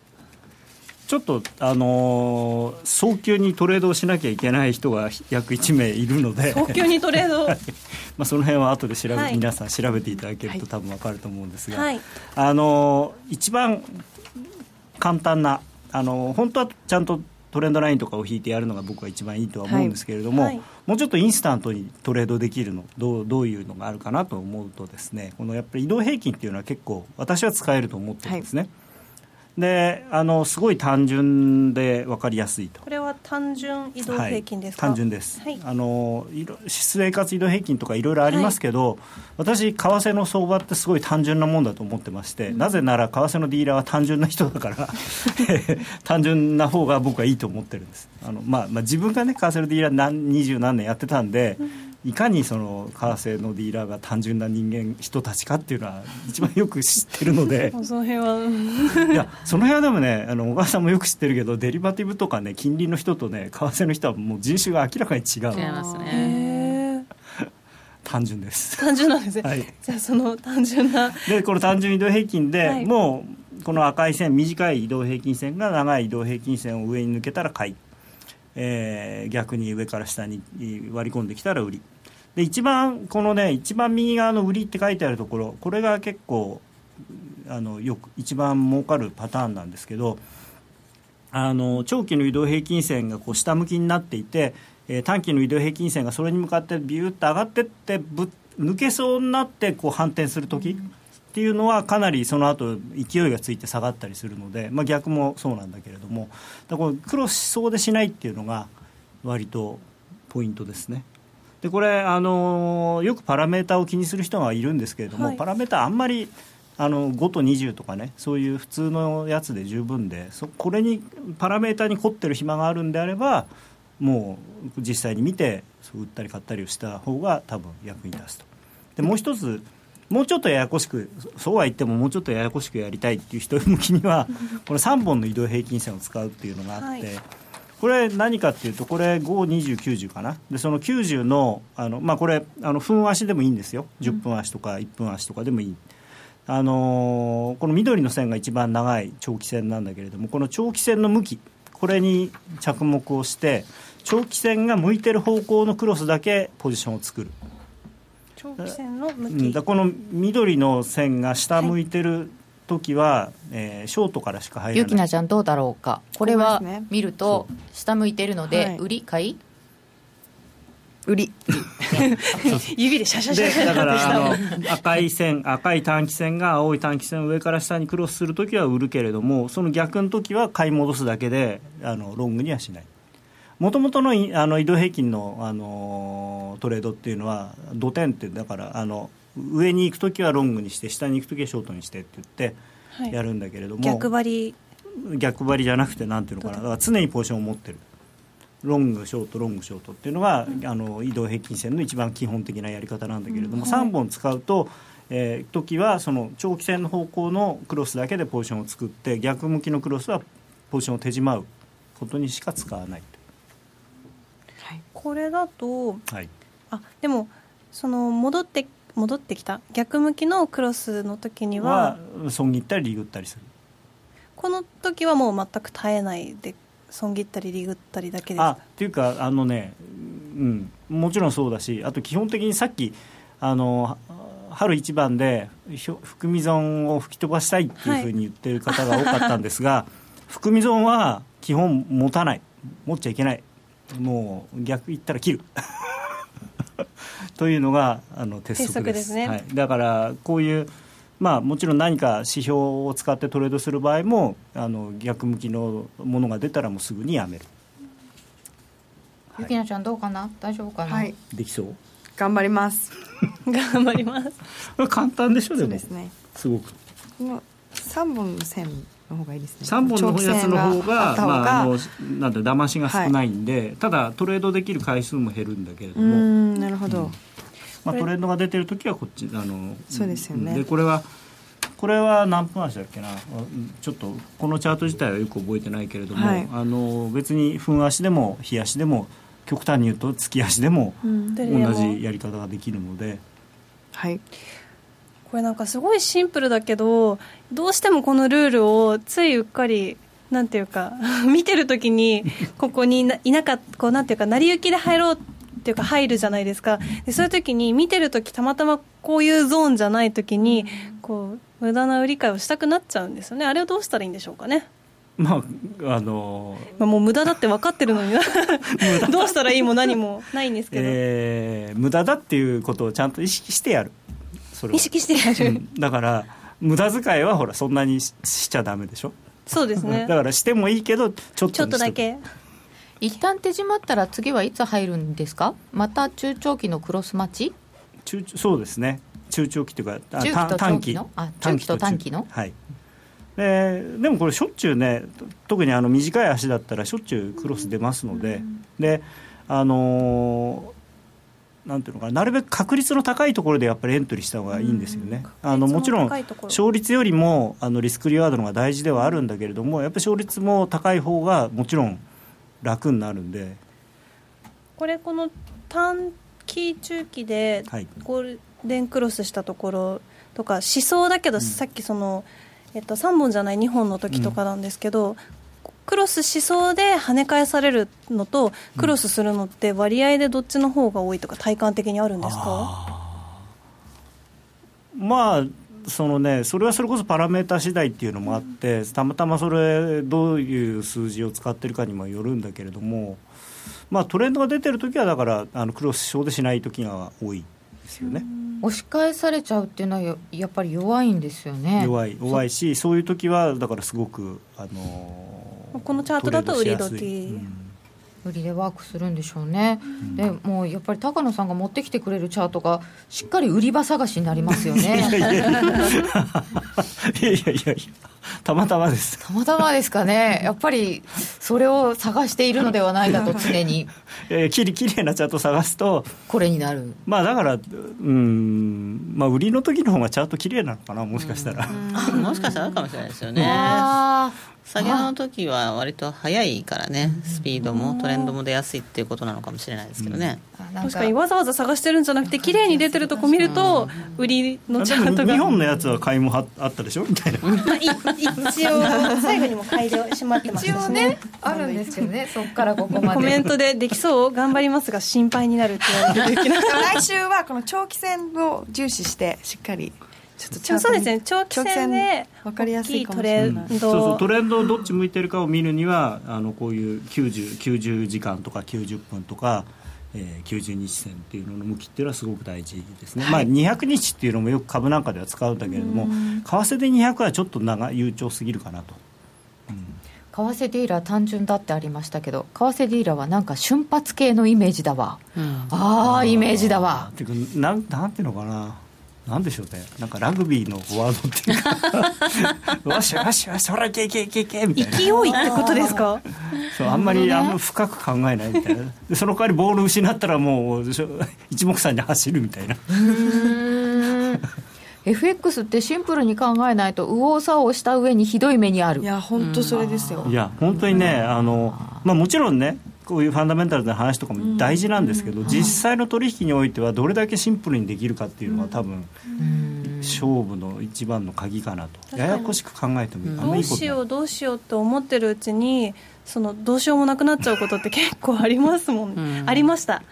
Speaker 2: ちょっと、あのー早急にトレードをしなきゃいけない人が約1名いるので、
Speaker 5: 早急にトレード。[LAUGHS]
Speaker 2: まあ、その辺は後で調べ、
Speaker 5: はい。
Speaker 2: 皆さん調べていただけると多分わかると思うんですが、
Speaker 5: はい。
Speaker 2: あのー一番簡単な、あのー本当はちゃんとトレンドラインとかを引いてやるのが僕は一番いいとは思うんですけれども、
Speaker 5: はい。はい
Speaker 2: もうちょっとインスタントにトレードできるのどうどういうのがあるかなと思うとですねこのやっぱり移動平均っていうのは結構私は使えると思ってるんですね。であのすごい単純で分かりやすいと。
Speaker 5: これは単純移動平均ですか、
Speaker 2: はい、単純です、
Speaker 5: はい。
Speaker 2: あのいろ生活移動平均とかいろいろありますけど、私為替の相場ってすごい単純なもんだと思ってまして、なぜなら為替のディーラーは単純な人だから [LAUGHS] 単純な方が僕はいいと思ってるんです。あの、まあまあ、自分がね為替のディーラー何二十何年やってたんで、いかにその為替のディーラーが単純な人間人たちかっていうのは一番よく知ってるので。[LAUGHS]
Speaker 5: その辺は。うん
Speaker 2: いやその辺はでもねあの小川さんもよく知ってるけどデリバティブとかね金利の人とね為替の人はもう人種が明らかに違う。
Speaker 3: 違いますね。
Speaker 2: 単純です。
Speaker 5: 単純なんです。ね、
Speaker 2: はい
Speaker 5: じゃあその単純な。
Speaker 2: でこの単純移動平均で、
Speaker 5: はい。
Speaker 2: もうこの赤い線短い移動平均線が長い移動平均線を上に抜けたら買い、えー逆に上から下に割り込んできたら売り。で一番このね一番右側の売りって書いてあるところこれが結構あのよく一番儲かるパターンなんですけどあの長期の移動平均線がこう下向きになっていて、えー短期の移動平均線がそれに向かってビューッと上がってってぶ抜けそうになってこう反転する時っていうのはかなりその後勢いがついて下がったりするので、まあ、逆もそうなんだけれどもだからこれクロスしそうでしないっていうのが割とポイントですね。でこれ、あのよくパラメータを気にする人がいるんですけれども、
Speaker 5: はい
Speaker 2: パラメータあんまりあの5と20とかねそういう普通のやつで十分でそこれにパラメータに凝ってる暇があるんであればもう実際に見てそう売ったり買ったりをした方が多分役に立つとでもう一つもうちょっとややこしくそそうは言ってももうちょっとややこしくやりたいっていう人向きには [LAUGHS] この3本の移動平均線を使うっていうのがあって、
Speaker 5: はい。
Speaker 2: これ何かっていうとこれ52090かな。でその90のあの、まあ、これあの分足でもいいんですよ。10分足とか1分足とかでもいい、あのーこの緑の線が一番長い長期線なんだけれどもこの長期線の向きこれに着目をして長期線が向いてる方向のクロスだけポジションを作る、
Speaker 5: 長期線の向き、
Speaker 2: うん、だこの緑の線が下向いてる時は、えーショートからしか入
Speaker 1: ゆ
Speaker 2: らない。
Speaker 1: きなちゃんどうだろうか。これは見ると下向いてるので、
Speaker 4: はい。
Speaker 1: 売り買い？
Speaker 4: 売り。[LAUGHS]
Speaker 5: 指でシャシャシャシャ
Speaker 2: でだからあの赤い線赤い短期線が青い短期線を上から下にクロスするときは売るけれどもその逆の時は買い戻すだけであのロングにはしないもともとのいあの移動平均のあのトレードっていうのは土点ってだからあの上に行くときはロングにして下に行くときはショートにしてって言って
Speaker 5: はい。
Speaker 2: やるんだけれども、
Speaker 5: 逆張り。
Speaker 2: 逆張りじゃなくてなんていうのかな。だから常にポジションを持ってる。ロングショートロングショートっていうのが、あの移動平均線の一番基本的なやり方なんだけれども、3本使うと、えー時はその長期線の方向のクロスだけでポジションを作って逆向きのクロスはポジションを手じまうことにしか使わない
Speaker 5: これだと
Speaker 2: と、はい、
Speaker 5: あでもその戻って戻ってきた逆向きのクロスの時には
Speaker 2: は損切ったりリグったりする。
Speaker 5: この時はもう全く耐えないで損切ったりリグったりだけです
Speaker 2: あ
Speaker 5: か
Speaker 2: っていうかあのね、うん、もちろんそうだしあと基本的にさっきあの春一番で含み損を吹き飛ばしたいっていうふうに言ってる方が多かったんですが、[LAUGHS] 含み損は基本持たない。持っちゃいけないもう逆言ったら切る。[LAUGHS] というのがあの鉄則です。
Speaker 5: 鉄則ですね。
Speaker 2: はい、だからこういうまあ、もちろん何か指標を使ってトレードする場合もあの逆向きのものが出たらもうすぐにやめる。
Speaker 1: ゆきなちゃんどうかな？大丈夫かな、
Speaker 4: はい。
Speaker 2: できそう？
Speaker 4: 頑張ります。[LAUGHS]
Speaker 5: 頑張ります。[LAUGHS]
Speaker 2: 簡単でしょでも。
Speaker 4: そうですね。
Speaker 2: すごく。
Speaker 4: この3本の線の方がいいですね。
Speaker 2: 3本のやつの方が
Speaker 4: 方
Speaker 2: まあ、あの
Speaker 4: が
Speaker 2: なんて騙しが少ないんで、ただトレードできる回数も減るんだけれど
Speaker 4: うー
Speaker 2: も、
Speaker 4: んなるほど、
Speaker 2: まあ、トレンドが出てる時はこっちあの
Speaker 4: そうですよね。
Speaker 2: でこれはこれは何分足だっけな？うんちょっとこのチャート自体はよく覚えてないけれども、
Speaker 4: はい。
Speaker 2: あの別に分足でも日足でも極端に言うと月足でも同じやり方ができるので、
Speaker 4: はい
Speaker 5: これなんかすごいシンプルだけどどうしてもこのルールをついうっかりなんていうか [LAUGHS] 見てる時にここにいなかったこうなんていうか成り行きで入ろうっていうか入るじゃないですか。でそういう時に見てる時たまたまこういうゾーンじゃない時にこう無駄な売り買いをしたくなっちゃうんですよね。あれをどうしたらいいんでしょうかね。
Speaker 2: まああの
Speaker 5: まあ、もう無駄だって分かってるのにな [LAUGHS] どうしたらいいも何もないんですけど、
Speaker 2: えー無駄だっていうことをちゃんと意識してやるそれは。
Speaker 5: 意識してやる、
Speaker 2: うん。だから無駄遣いはほらそんなにししちゃダメでしょ？
Speaker 5: そうですね。
Speaker 2: だからしてもいいけどちょっと
Speaker 5: ちょっとだけ。
Speaker 1: 一旦手締まったら次はいつ入るんですか？また中長期のクロス待ち？
Speaker 2: 中そうですね。中長期というかあ
Speaker 1: 中期と長期の？あ中期と短期の？
Speaker 2: はい。ででもこれしょっちゅうねと特にあの短い足だったらしょっちゅうクロス出ますので、であのーなんていうのかななるべく確率の高いところでやっぱりエントリーした方がいいんですよね、あのもちろん勝率よりもあのリスクリワードの方が大事ではあるんだけれどもやっぱり勝率も高い方がもちろん楽になるんで、
Speaker 5: これこの短期中期で
Speaker 2: はい、
Speaker 5: ゴールデンクロスしたところとか思想だけど、さっきその、えっと、3本じゃない2本の時とかなんですけど、クロスしそうで跳ね返されるのとクロスするのって割合でどっちの方が多いとか体感的にあるんですか？
Speaker 2: まあそのねそれはそれこそパラメータ次第っていうのもあってたまたまそれどういう数字を使ってるかにもよるんだけれども、まあ、トレンドが出てる時はだからあのクロス症でしない時が多いですよね、
Speaker 1: 押し返されちゃうっていうのはややっぱり弱いんですよね。
Speaker 2: 弱い弱いしそういう時はだからすごく、あのー
Speaker 5: このチャートだと売り時。
Speaker 2: うん。
Speaker 1: 売りでワークするんでしょうね、でもうやっぱり高野さんが持ってきてくれるチャートがしっかり売り場探しになりますよ
Speaker 2: いやい
Speaker 1: ね
Speaker 2: や。[LAUGHS] いやいやいやいや。たまたまです。
Speaker 1: たまたまですかね。やっぱりそれを探しているのではないかと常に。[LAUGHS]
Speaker 2: えーきりきれいなチャート探すと
Speaker 1: これになる。
Speaker 2: まあだからうんまあ売りの時の方がチャート綺麗なのかなもしかしたら、
Speaker 3: もしかしたらあるかもしれないですよね。
Speaker 1: あ
Speaker 3: 下げの時は割と早いからねスピードもトレンドも出やすいっていうことなのかもしれないですけどね、
Speaker 1: ーなん
Speaker 5: 確かにわざわざ探してるんじゃなくて綺麗に出てるとこ見ると売りのチャートが。
Speaker 2: 2本のやつは買いもああったでしょ？みたいな。
Speaker 5: まあい一応。最後にも買いで閉まってます
Speaker 1: 一応ねあるんですけどね。そこからここまで。
Speaker 5: コメントでできそう頑張りますが心配になるって言われてる
Speaker 4: 来週はこの長期戦を重視してしっかりちょっとチャート
Speaker 5: そうですね長期戦で
Speaker 4: 分かりやすい
Speaker 5: トレンド。
Speaker 2: そうそうトレンドどっち向いてるかを見るにはあのこういう 90, 90時間とか90分とか、えー、90日線っていうのの向きっていうのはすごく大事ですね、まあ、200日っていうのもよく株なんかでは使うんだけれども為替で200はちょっと長悠長すぎるかなと。
Speaker 1: 為替ディーラー単純だってありましたけど為替ディーラーはなんか瞬発系のイメージだわ、ああイメージだわ。
Speaker 2: ていうかなんなんていうのかななんでしょうね。なんかラグビーのフォワードっていうか。[LAUGHS] よしよしよしそらいけいけいけいけみたいな。
Speaker 5: 勢いってことですか？
Speaker 2: そうあんまりあんま深く考えないみたいな。でその代わりボール失ったらもう一目散に走るみたいな。
Speaker 1: FX ってシンプルに考えないと右往左往した上にひどい目にある。
Speaker 4: いや本当それですよ。
Speaker 2: いや本当にねあの、まあ、もちろんねこういうファンダメンタルな話とかも大事なんですけど、実際の取引においてはどれだけシンプルにできるかっていうのが多分、勝負の一番の鍵かなと。ややこしく考えてもいういことない
Speaker 5: しようどうしようって思ってるうちにそのどうしようもなくなっちゃうことって結構ありますもん、
Speaker 3: うん。
Speaker 5: ありました。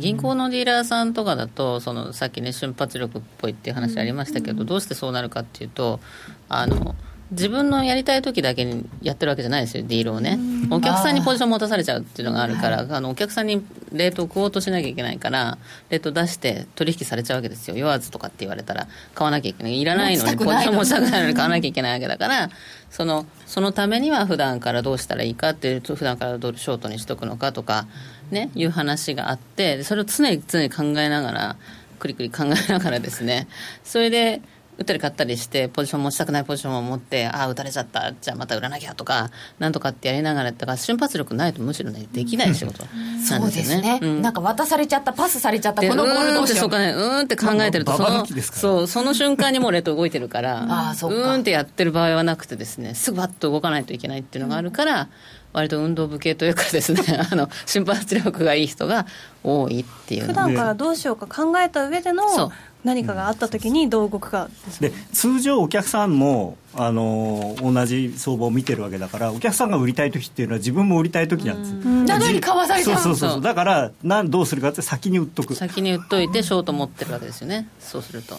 Speaker 3: 銀行のディーラーさんとかだとそのさっきね瞬発力っぽいっていう話ありましたけど、どうしてそうなるかっていうとあの自分のやりたい時だけにやってるわけじゃないですよディールをね、お客さんにポジション持たされちゃうっていうのがあるからあのお客さんにレートを食おうとしなきゃいけないからレート出して取引されちゃうわけですよ。弱わずとかって言われたら買わなきゃいけない。いらないのにポジション持ちたくないのに買わなきゃいけないわけだからそのそのためには普段からどうしたらいいかっていうと普段からどうショートにしとくのかとかねいう話があってそれを常に常に考えながらくりくり考えながらですね。それで打ったり買ったりしてポジション持ちたくないポジションを持ってああ打たれちゃったじゃあまた売らなきゃとかなんとかってやりながらだから瞬発力ないとむしろねできない仕事。なん。
Speaker 1: そう
Speaker 3: でよね。
Speaker 1: ですすね、
Speaker 3: うん。
Speaker 1: なんか渡されちゃったパスされちゃった
Speaker 3: で
Speaker 1: このボール
Speaker 3: うーん
Speaker 1: どうしよ
Speaker 3: ってそううかねうーんって考えてるとその
Speaker 2: まあババ抜きですから。
Speaker 3: そうその瞬間にもうレッド動いてるから [LAUGHS]
Speaker 1: あーそうか。
Speaker 3: ーんってやってる場合はなくてですねすぐバッと動かないといけないっていうのがあるから、割と運動部系というかですね [LAUGHS] あの瞬発力がいい人が多いっていう
Speaker 5: 普段からどうしようか考えた上で
Speaker 3: そう。
Speaker 5: の何かがあった時にどう動くかです
Speaker 2: で通常お客さんもあの同じ相場を見てるわけだからお客さんが売りたい時っていうのは自分も売りたい時なんですよ、
Speaker 1: なのに買わされちゃう
Speaker 2: そうそうそう
Speaker 3: そう。
Speaker 2: だからなんどうするかって先に売っとく。
Speaker 3: 先に売っといてショート持ってるわけですよね。そうすると。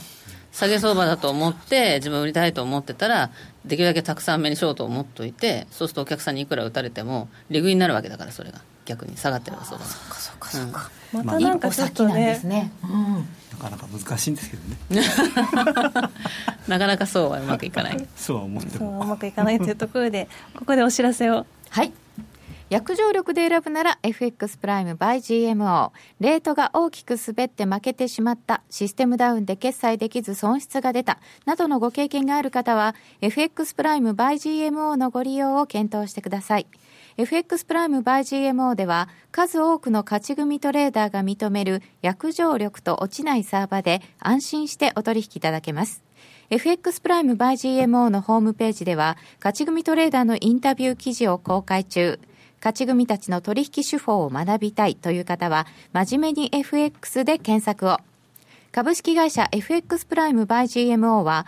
Speaker 3: 下げ相場だと思って自分売りたいと思ってたらできるだけたくさん目にショートを持っといてそうするとお客さんにいくら打たれても利食いになるわけだからそれが。逆に下がってる相場が
Speaker 1: そうかそうかそうか、
Speaker 5: またなんかちょっと
Speaker 1: 一歩先なんで
Speaker 5: ね
Speaker 1: すね、うん。
Speaker 2: なかなか難しいんですけどね。[LAUGHS]
Speaker 3: なかなかそうはうまくいかない。
Speaker 2: そうは思って
Speaker 5: そう
Speaker 2: も
Speaker 5: うまくいかないというところでここでお知らせを。
Speaker 1: はい。約定力で選ぶなら FX プライム by GMO レートが大きく滑って負けてしまったシステムダウンで決済できず損失が出た。などのご経験がある方は FX プライム by GMO のご利用を検討してください FX プライム by GMO では数多くの勝ち組トレーダーが認める約定力と落ちないサーバで安心してお取引いただけます。FX プライム by GMO のホームページでは勝ち組トレーダーのインタビュー記事を公開中。勝ち組たちの取引手法を学びたいという方は真面目に FX で検索を。株式会社 FX プライム by GMO は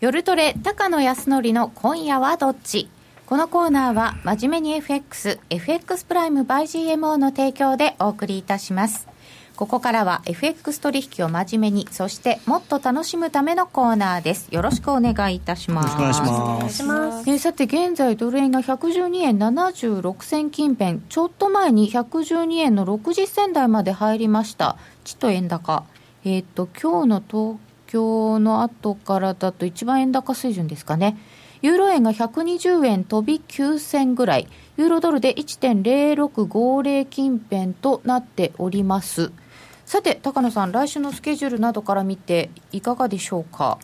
Speaker 1: 夜トレ高野康則の今夜はどっち？このコーナーは真面目に FX、FX プライム by GMO の提供でお送りいたします。ここからは FX 取引を真面目に、そしてもっと楽しむためのコーナーです。よろしくお願いいたします。
Speaker 2: よろしくお願いします
Speaker 1: えーさて現在ドル円が112円76銭近辺ちょっと前に112円の60銭台まで入りましたちと円高えっ、と今日の東京の後からだと一番円高水準ですかね。ユーロ円が120円飛び9銭ぐらい。ユーロドルで1.0650近辺となっております。さて高野さん来週のスケジュールなどから見ていかがでしょうか？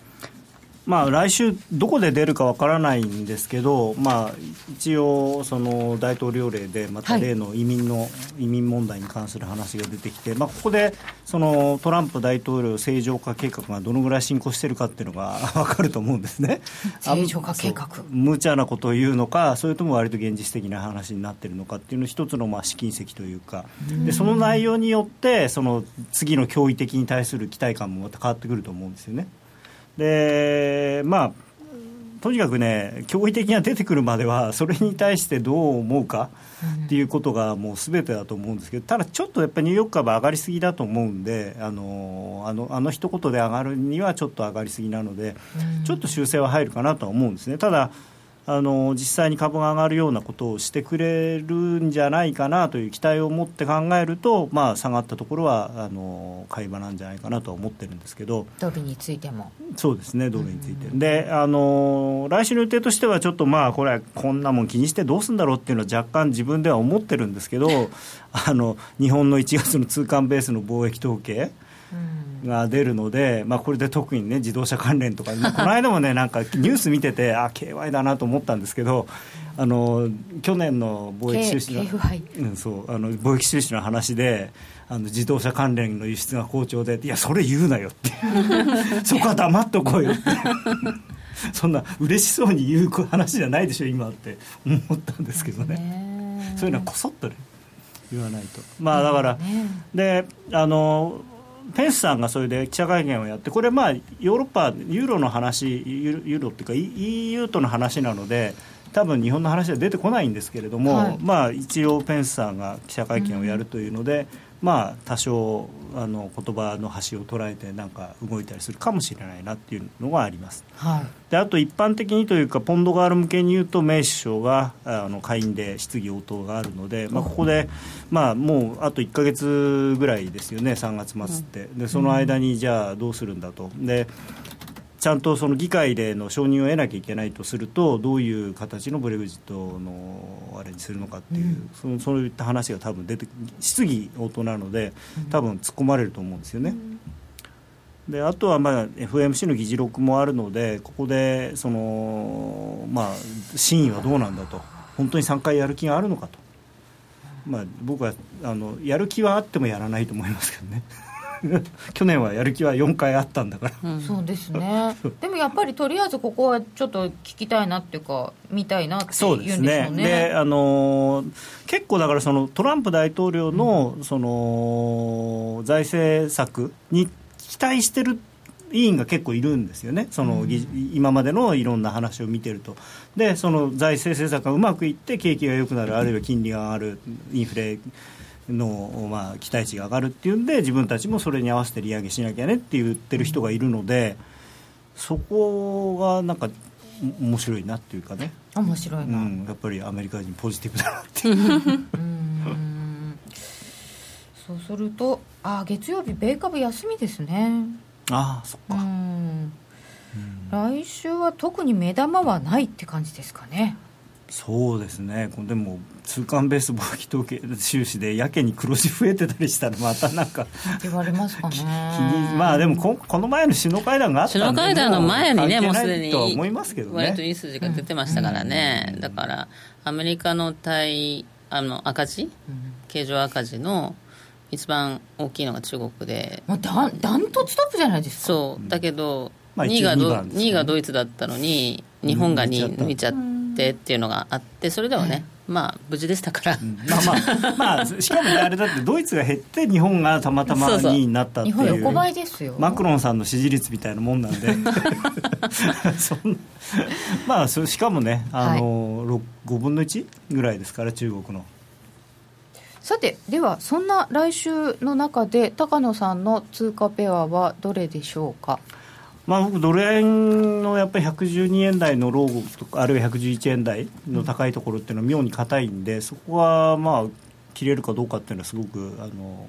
Speaker 2: まあ、来週、どこで出るかわからないんですけど、まあ、一応、その大統領令で、また例の移民の、移民問題に関する話が出てきて、まあ、ここでそのトランプ大統領正常化計画がどのぐらい進行しているかっていうのが [LAUGHS] 分かると思うんですね。[LAUGHS]
Speaker 1: 正常化計画
Speaker 2: 無茶なことを言うのか、それとも割と現実的な話になっているのかっていうの一つのまあ試金石というか、でその内容によって、その次の驚異的に対する期待感もまた変わってくると思うんですよね。でまあとにかくね、驚異的には出てくるまでは、[LAUGHS] それに対してどう思うかっていうことがもうすべてだと思うんですけど、ただちょっとやっぱりニューヨーク株上がりすぎだと思うんで、あのあのあの一言で上がるにはちょっと上がりすぎなので、ちょっと修正は入るかなとは思うんですね。ただあの実際に株が上がるようなことをしてくれるんじゃないかなという期待を持って考えると、まあ、下がったところはあの買い場なんじゃないかなとは思ってるんですけど。
Speaker 1: ドルについても。
Speaker 2: そうですねドルについて、であの来週の予定としてはちょっとまあこれこんなもん気にしてどうするんだろうっていうのは若干自分では思ってるんですけどあの日本の1月の通関ベースの貿易統計が出るので、まあ、これで特にね自動車関連とか、まあ、この間もね [LAUGHS] なんかニュース見ててあ KY だなと思ったんですけどあの去年の貿易収支の,、うん、そうあの貿易収支の話であの自動車関連の輸出が好調でいやそれ言うなよって。[LAUGHS] そこは黙っとこうよって。そんな嬉しそうに言う話じゃないでしょ今って思ったんですけどね。そういうのはこそっとね言わないと。まあだから、であのペンスさんがそれで記者会見をやって、これ、まあ、ヨーロッパ、ユーロの話、ユーロっていうか、EU との話なので、多分日本の話は出てこないんですけれども、はい、まあ、一応、ペンスさんが記者会見をやるというので、まあ、多少あの言葉の端を捉えてなんか動いたりするかもしれないなっていうのがあります、はい、であと一般的にというかポンドガール向けに言うとメイ首相があの下院で質疑応答があるので、まあ、ここで、まあ、もうあと1か月ぐらいですよね3月末って、でその間にじゃあどうするんだと。でちゃんとその議会での承認を得なきゃいけないとするとどういう形のブレグジットのあれにするのかっていう、うん、そのそういった話が多分出て質疑応答なので多分突っ込まれると思うんですよね。うん、であとは、まあ、FMC の議事録もあるのでここでその、まあ、真意はどうなんだと。本当に3回やる気があるのかと、まあ、僕はあのやる気はあってもやらないと思いますけどね。[LAUGHS] 去年はやる気は4回あったんだから、
Speaker 1: うん、そうですね。[LAUGHS] でもやっぱりとりあえずここはちょっと聞きたいなっていうか見たいなっていうんでしょうね。
Speaker 2: で、ね、あの結構だからそのトランプ大統領のその財政策に期待してる委員が結構いるんですよね、その、うん、今までのいろんな話を見てると、でその財政政策がうまくいって、景気が良くなる、あるいは金利が上がる、インフレの、まあ、期待値が上がるっていうんで自分たちもそれに合わせて利上げしなきゃねって言ってる人がいるのでそこがなんか面白いなっていうかね。
Speaker 1: 面白いな、
Speaker 2: うん、やっぱりアメリカ人ポジティブだなっていう。
Speaker 1: そうするとあ月曜日米株休みですね。
Speaker 2: ああそっか。
Speaker 1: 来週は特に目玉はないって感じですかね
Speaker 2: そうですね。でも通関ベース貿易統計収支でやけに黒字増えてたりしたらまたなんか
Speaker 1: 言われますかね。
Speaker 2: まあでもここの前の首脳会談があった
Speaker 3: 首脳会談の前にねもうすでに
Speaker 2: 思いますけど、ね、割
Speaker 3: といい数字が出てましたからね、うん、だからアメリカの対あの赤字、経常赤字の一番大きいのが中国で。
Speaker 1: もうダントツトップじゃないですか。
Speaker 3: そう。だけど、まあ、2, 位がど、ね、2位がドイツだったのに日本が2位抜いちゃって、ってっていうのがあってそれでもね、まあ無事でしたから、うん、
Speaker 2: まあまあ、[LAUGHS] まあ、しかもねあれだってドイツが減って日本がたまたま2位になったっていう。日
Speaker 1: 本横ばいですよ。
Speaker 2: マクロンさんの支持率みたいなもんなんで。[LAUGHS] そんまあそしかもねあの、はい、5分の1ぐらいですから中国の。
Speaker 1: さてではそんな来週の中で高野さんの通貨ペアはどれでしょうか？
Speaker 2: まあ、僕、ドル円のやっぱり112円台のローとか、あるいは111円台の高いところっていうのは妙に硬いんで、そこはまあ切れるかどうかっていうのは、すごくあの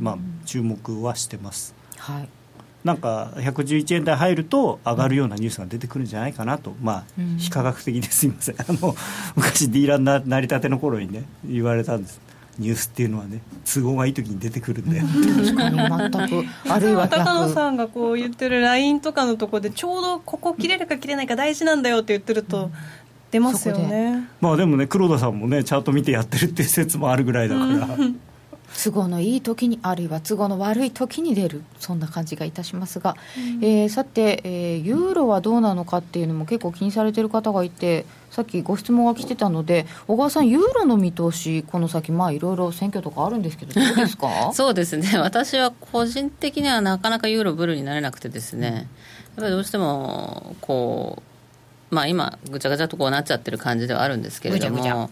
Speaker 2: まあ、注目はしてます。
Speaker 1: はい。
Speaker 2: なんか111円台入ると上がるようなニュースが出てくるんじゃないかなと、まあ、非科学的ですみません、あの昔、ディーラーななりたての頃にね、言われたんです。ニュースっていうのはね都合がいい時に出てくるんだよ、
Speaker 1: 確かに。全くあるいは
Speaker 5: 高野さんがこう言ってる LINE とかのところでちょうどここ切れるか切れないか大事なんだよって言ってると、出ますよね。
Speaker 2: まあでもね黒田さんもねチャート見てやってるっていう説もあるぐらいだから、[LAUGHS]
Speaker 1: 都合のいい時にあるいは都合の悪い時に出るそんな感じがいたしますが、うん、えー、さて、えー、ユーロはどうなのかっていうのも結構気にされてる方がいてさっきご質問が来てたので小川さんユーロの見通しこの先まあいろいろ選挙とかあるんですけどどうですか？[LAUGHS]
Speaker 3: そうですね。私は個人的にはなかなかユーロブルになれなくてですね。やっぱりどうしてもこうまあ、今、ぐちゃぐちゃとこうなっちゃってる感じではあるんですけれども。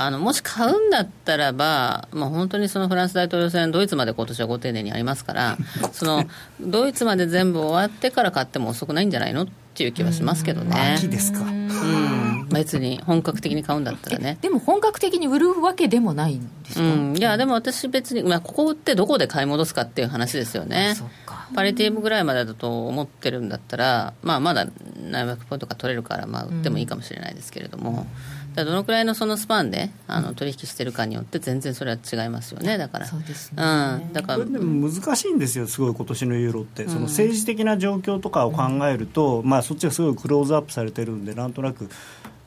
Speaker 3: あのもし買うんだったらば、まあ、本当にそのフランス大統領選、ドイツまで今年はご丁寧にありますから、[LAUGHS] そのドイツまで全部終わってから買っても遅くないんじゃないのっていう気はしますけどね。
Speaker 2: 秋ですか。
Speaker 3: うん、別に本格的に買うんだったらね。
Speaker 1: でも本格的に売るわけでもないんですか、
Speaker 3: うん、いやでも私別に、まあ、ここ売ってどこで買い戻すかっていう話ですよね。パリティブぐらいまでだと思ってるんだったら、まあ、まだ何百ポイントか取れるから、まあ、売ってもいいか。もしれないですけれども、だどのくらいのそのスパンであの取引してるかによって全然それは違いますよね。だから。
Speaker 1: そうですね。
Speaker 3: うん、だから。
Speaker 2: でも難しいんですよ、すごい今年のユーロって、その政治的な状況とかを考えると、まあ、そっちがすごいクローズアップされてるんで、なんとなく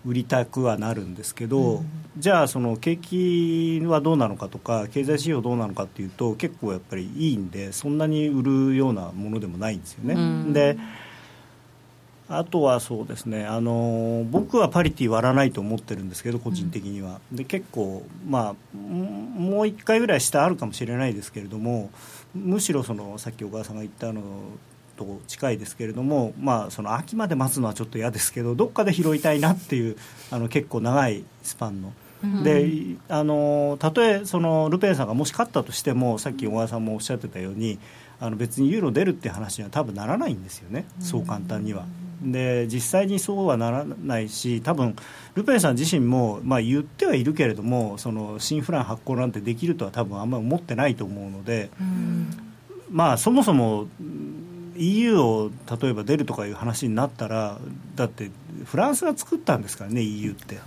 Speaker 2: 売りたくはなるんですけど、じゃあ、その景気はどうなのかとか、経済指標どうなのかっていうと、結構やっぱりいいんで、そんなに売るようなものでもないんですよね。
Speaker 3: うん。
Speaker 2: であとはそうですねあの僕はパリティ割らないと思ってるんですけど個人的には、で結構まあもう1回ぐらい下あるかもしれないですけれどもむしろそのさっき小川さんが言ったのと近いですけれども、まあ、その秋まで待つのはちょっと嫌ですけどどっかで拾いたいなっていうあの結構長いスパンの。であのたとえそのルペンさんがもし勝ったとしてもさっき小川さんもおっしゃってたようにあの別にユーロ出るって話には多分ならないんですよね、そう簡単には。で実際にそうはならないし多分ルペンさん自身も、まあ、言ってはいるけれどもその新フラン発行なんてできるとは多分あんまり思ってないと思うので、まあそもそもうん EU を例えば出るとかいう話になったらだってフランスが作ったんですからね EU って、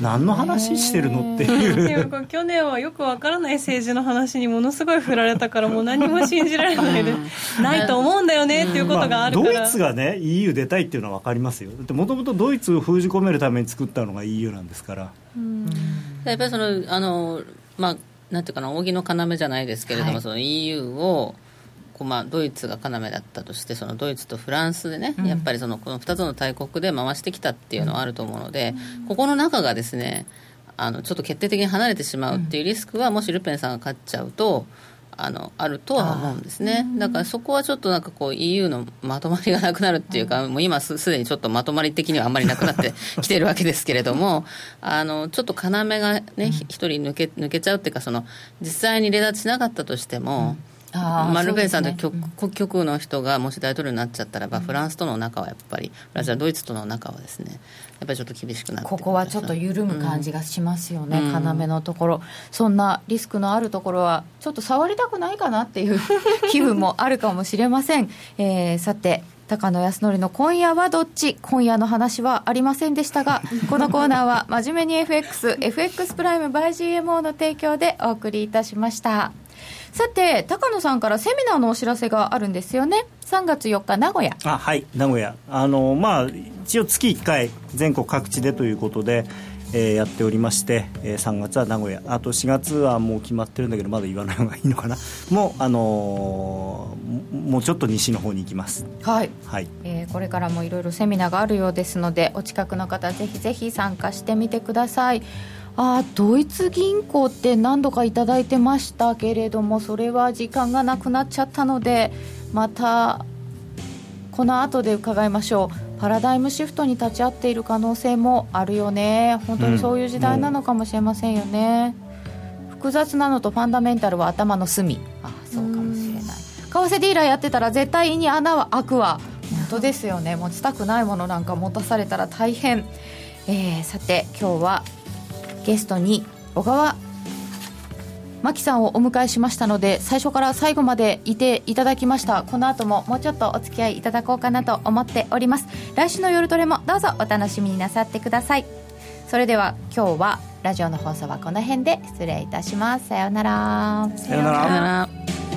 Speaker 2: 何の話してるのっていう。
Speaker 5: 去年はよくわからない政治の話にものすごい振られたから [LAUGHS] もう何も信じられないでないと思うんだよねっていうことがあるか
Speaker 2: まあ、
Speaker 5: ら、
Speaker 2: ドイツがね EU 出たいっていうのは分かりますよ。だってもともとドイツを封じ込めるために作ったのが EU なんですから。
Speaker 3: やっぱりそのあの、まあ、なんていうかな扇の要じゃないですけれども、
Speaker 1: はい。
Speaker 3: その EU をこうまあ、ドイツが要だったとしてそのドイツとフランスでね、やっぱりそのこの2つの大国で回してきたっていうのはあると思うので、ここの中がですねあのちょっと決定的に離れてしまうっていうリスクは、もしルペンさんが勝っちゃうとあのあるとは思うんですね。だからそこはちょっとなんかこう EU のまとまりがなくなるっていうか、もう今すすでにちょっとまとまり的にはあんまりなくなって [LAUGHS] きてるわけですけれどもあのちょっと要がねひ一人抜け抜けちゃうっていうかその実際に離脱しなかったとしても、
Speaker 1: あー
Speaker 3: まあ、ルペンさんと
Speaker 1: そうですね。
Speaker 3: の人がもし大統領になっちゃったらば、フランスとの仲はやっぱりフランスやドイツとの仲はですねやっぱりちょっと厳しくなって
Speaker 1: ここはちょっと緩む感じがしますよね、
Speaker 3: うん。
Speaker 1: 要のところ、そんなリスクのあるところは、ちょっと触りたくないかなっていう [LAUGHS] 気分もあるかもしれません。えーさて高野康則の今夜はどっち？今夜の話はありませんでしたが [LAUGHS] このコーナーは真面目に FXFX プライム by GMO の提供でお送りいたしましたさて高野さんからセミナーのお知らせがあるんですよね。3月4日名古屋。
Speaker 2: あはい名古屋。あのまあ一応月1回全国各地でということで、えーやっておりまして、えー3月は名古屋。あと4月はもう決まってるんだけどまだ言わない方がいいのかな。もうあのーももうちょっと西の方に行きます。
Speaker 1: はい。
Speaker 2: はい。
Speaker 1: えーこれからもいろいろセミナーがあるようですのでお近くの方ぜひぜひ参加してみてくださいあードイツ銀行って何度かいただいてましたけれどもそれは時間がなくなっちゃったのでまたこの後で伺いましょう。パラダイムシフトに立ち会っている可能性もあるよね。本当にそういう時代なのかもしれませんよね、複雑なのとファンダメンタルは頭の隅。あそうかもしれない。為替ディーラーやってたら絶対に穴は開くわ。本当ですよね。持ちたくないものなんか持たされたら大変、えーさて今日はゲストに小川真紀さんをお迎えしましたので最初から最後までいていただきました。この後ももうちょっとお付き合いいただこうかなと思っております。来週の夜トレもどうぞお楽しみになさってください。それでは今日はラジオの放送はこの辺で失礼いたします。さようなら。
Speaker 2: さよなら。
Speaker 3: さよなら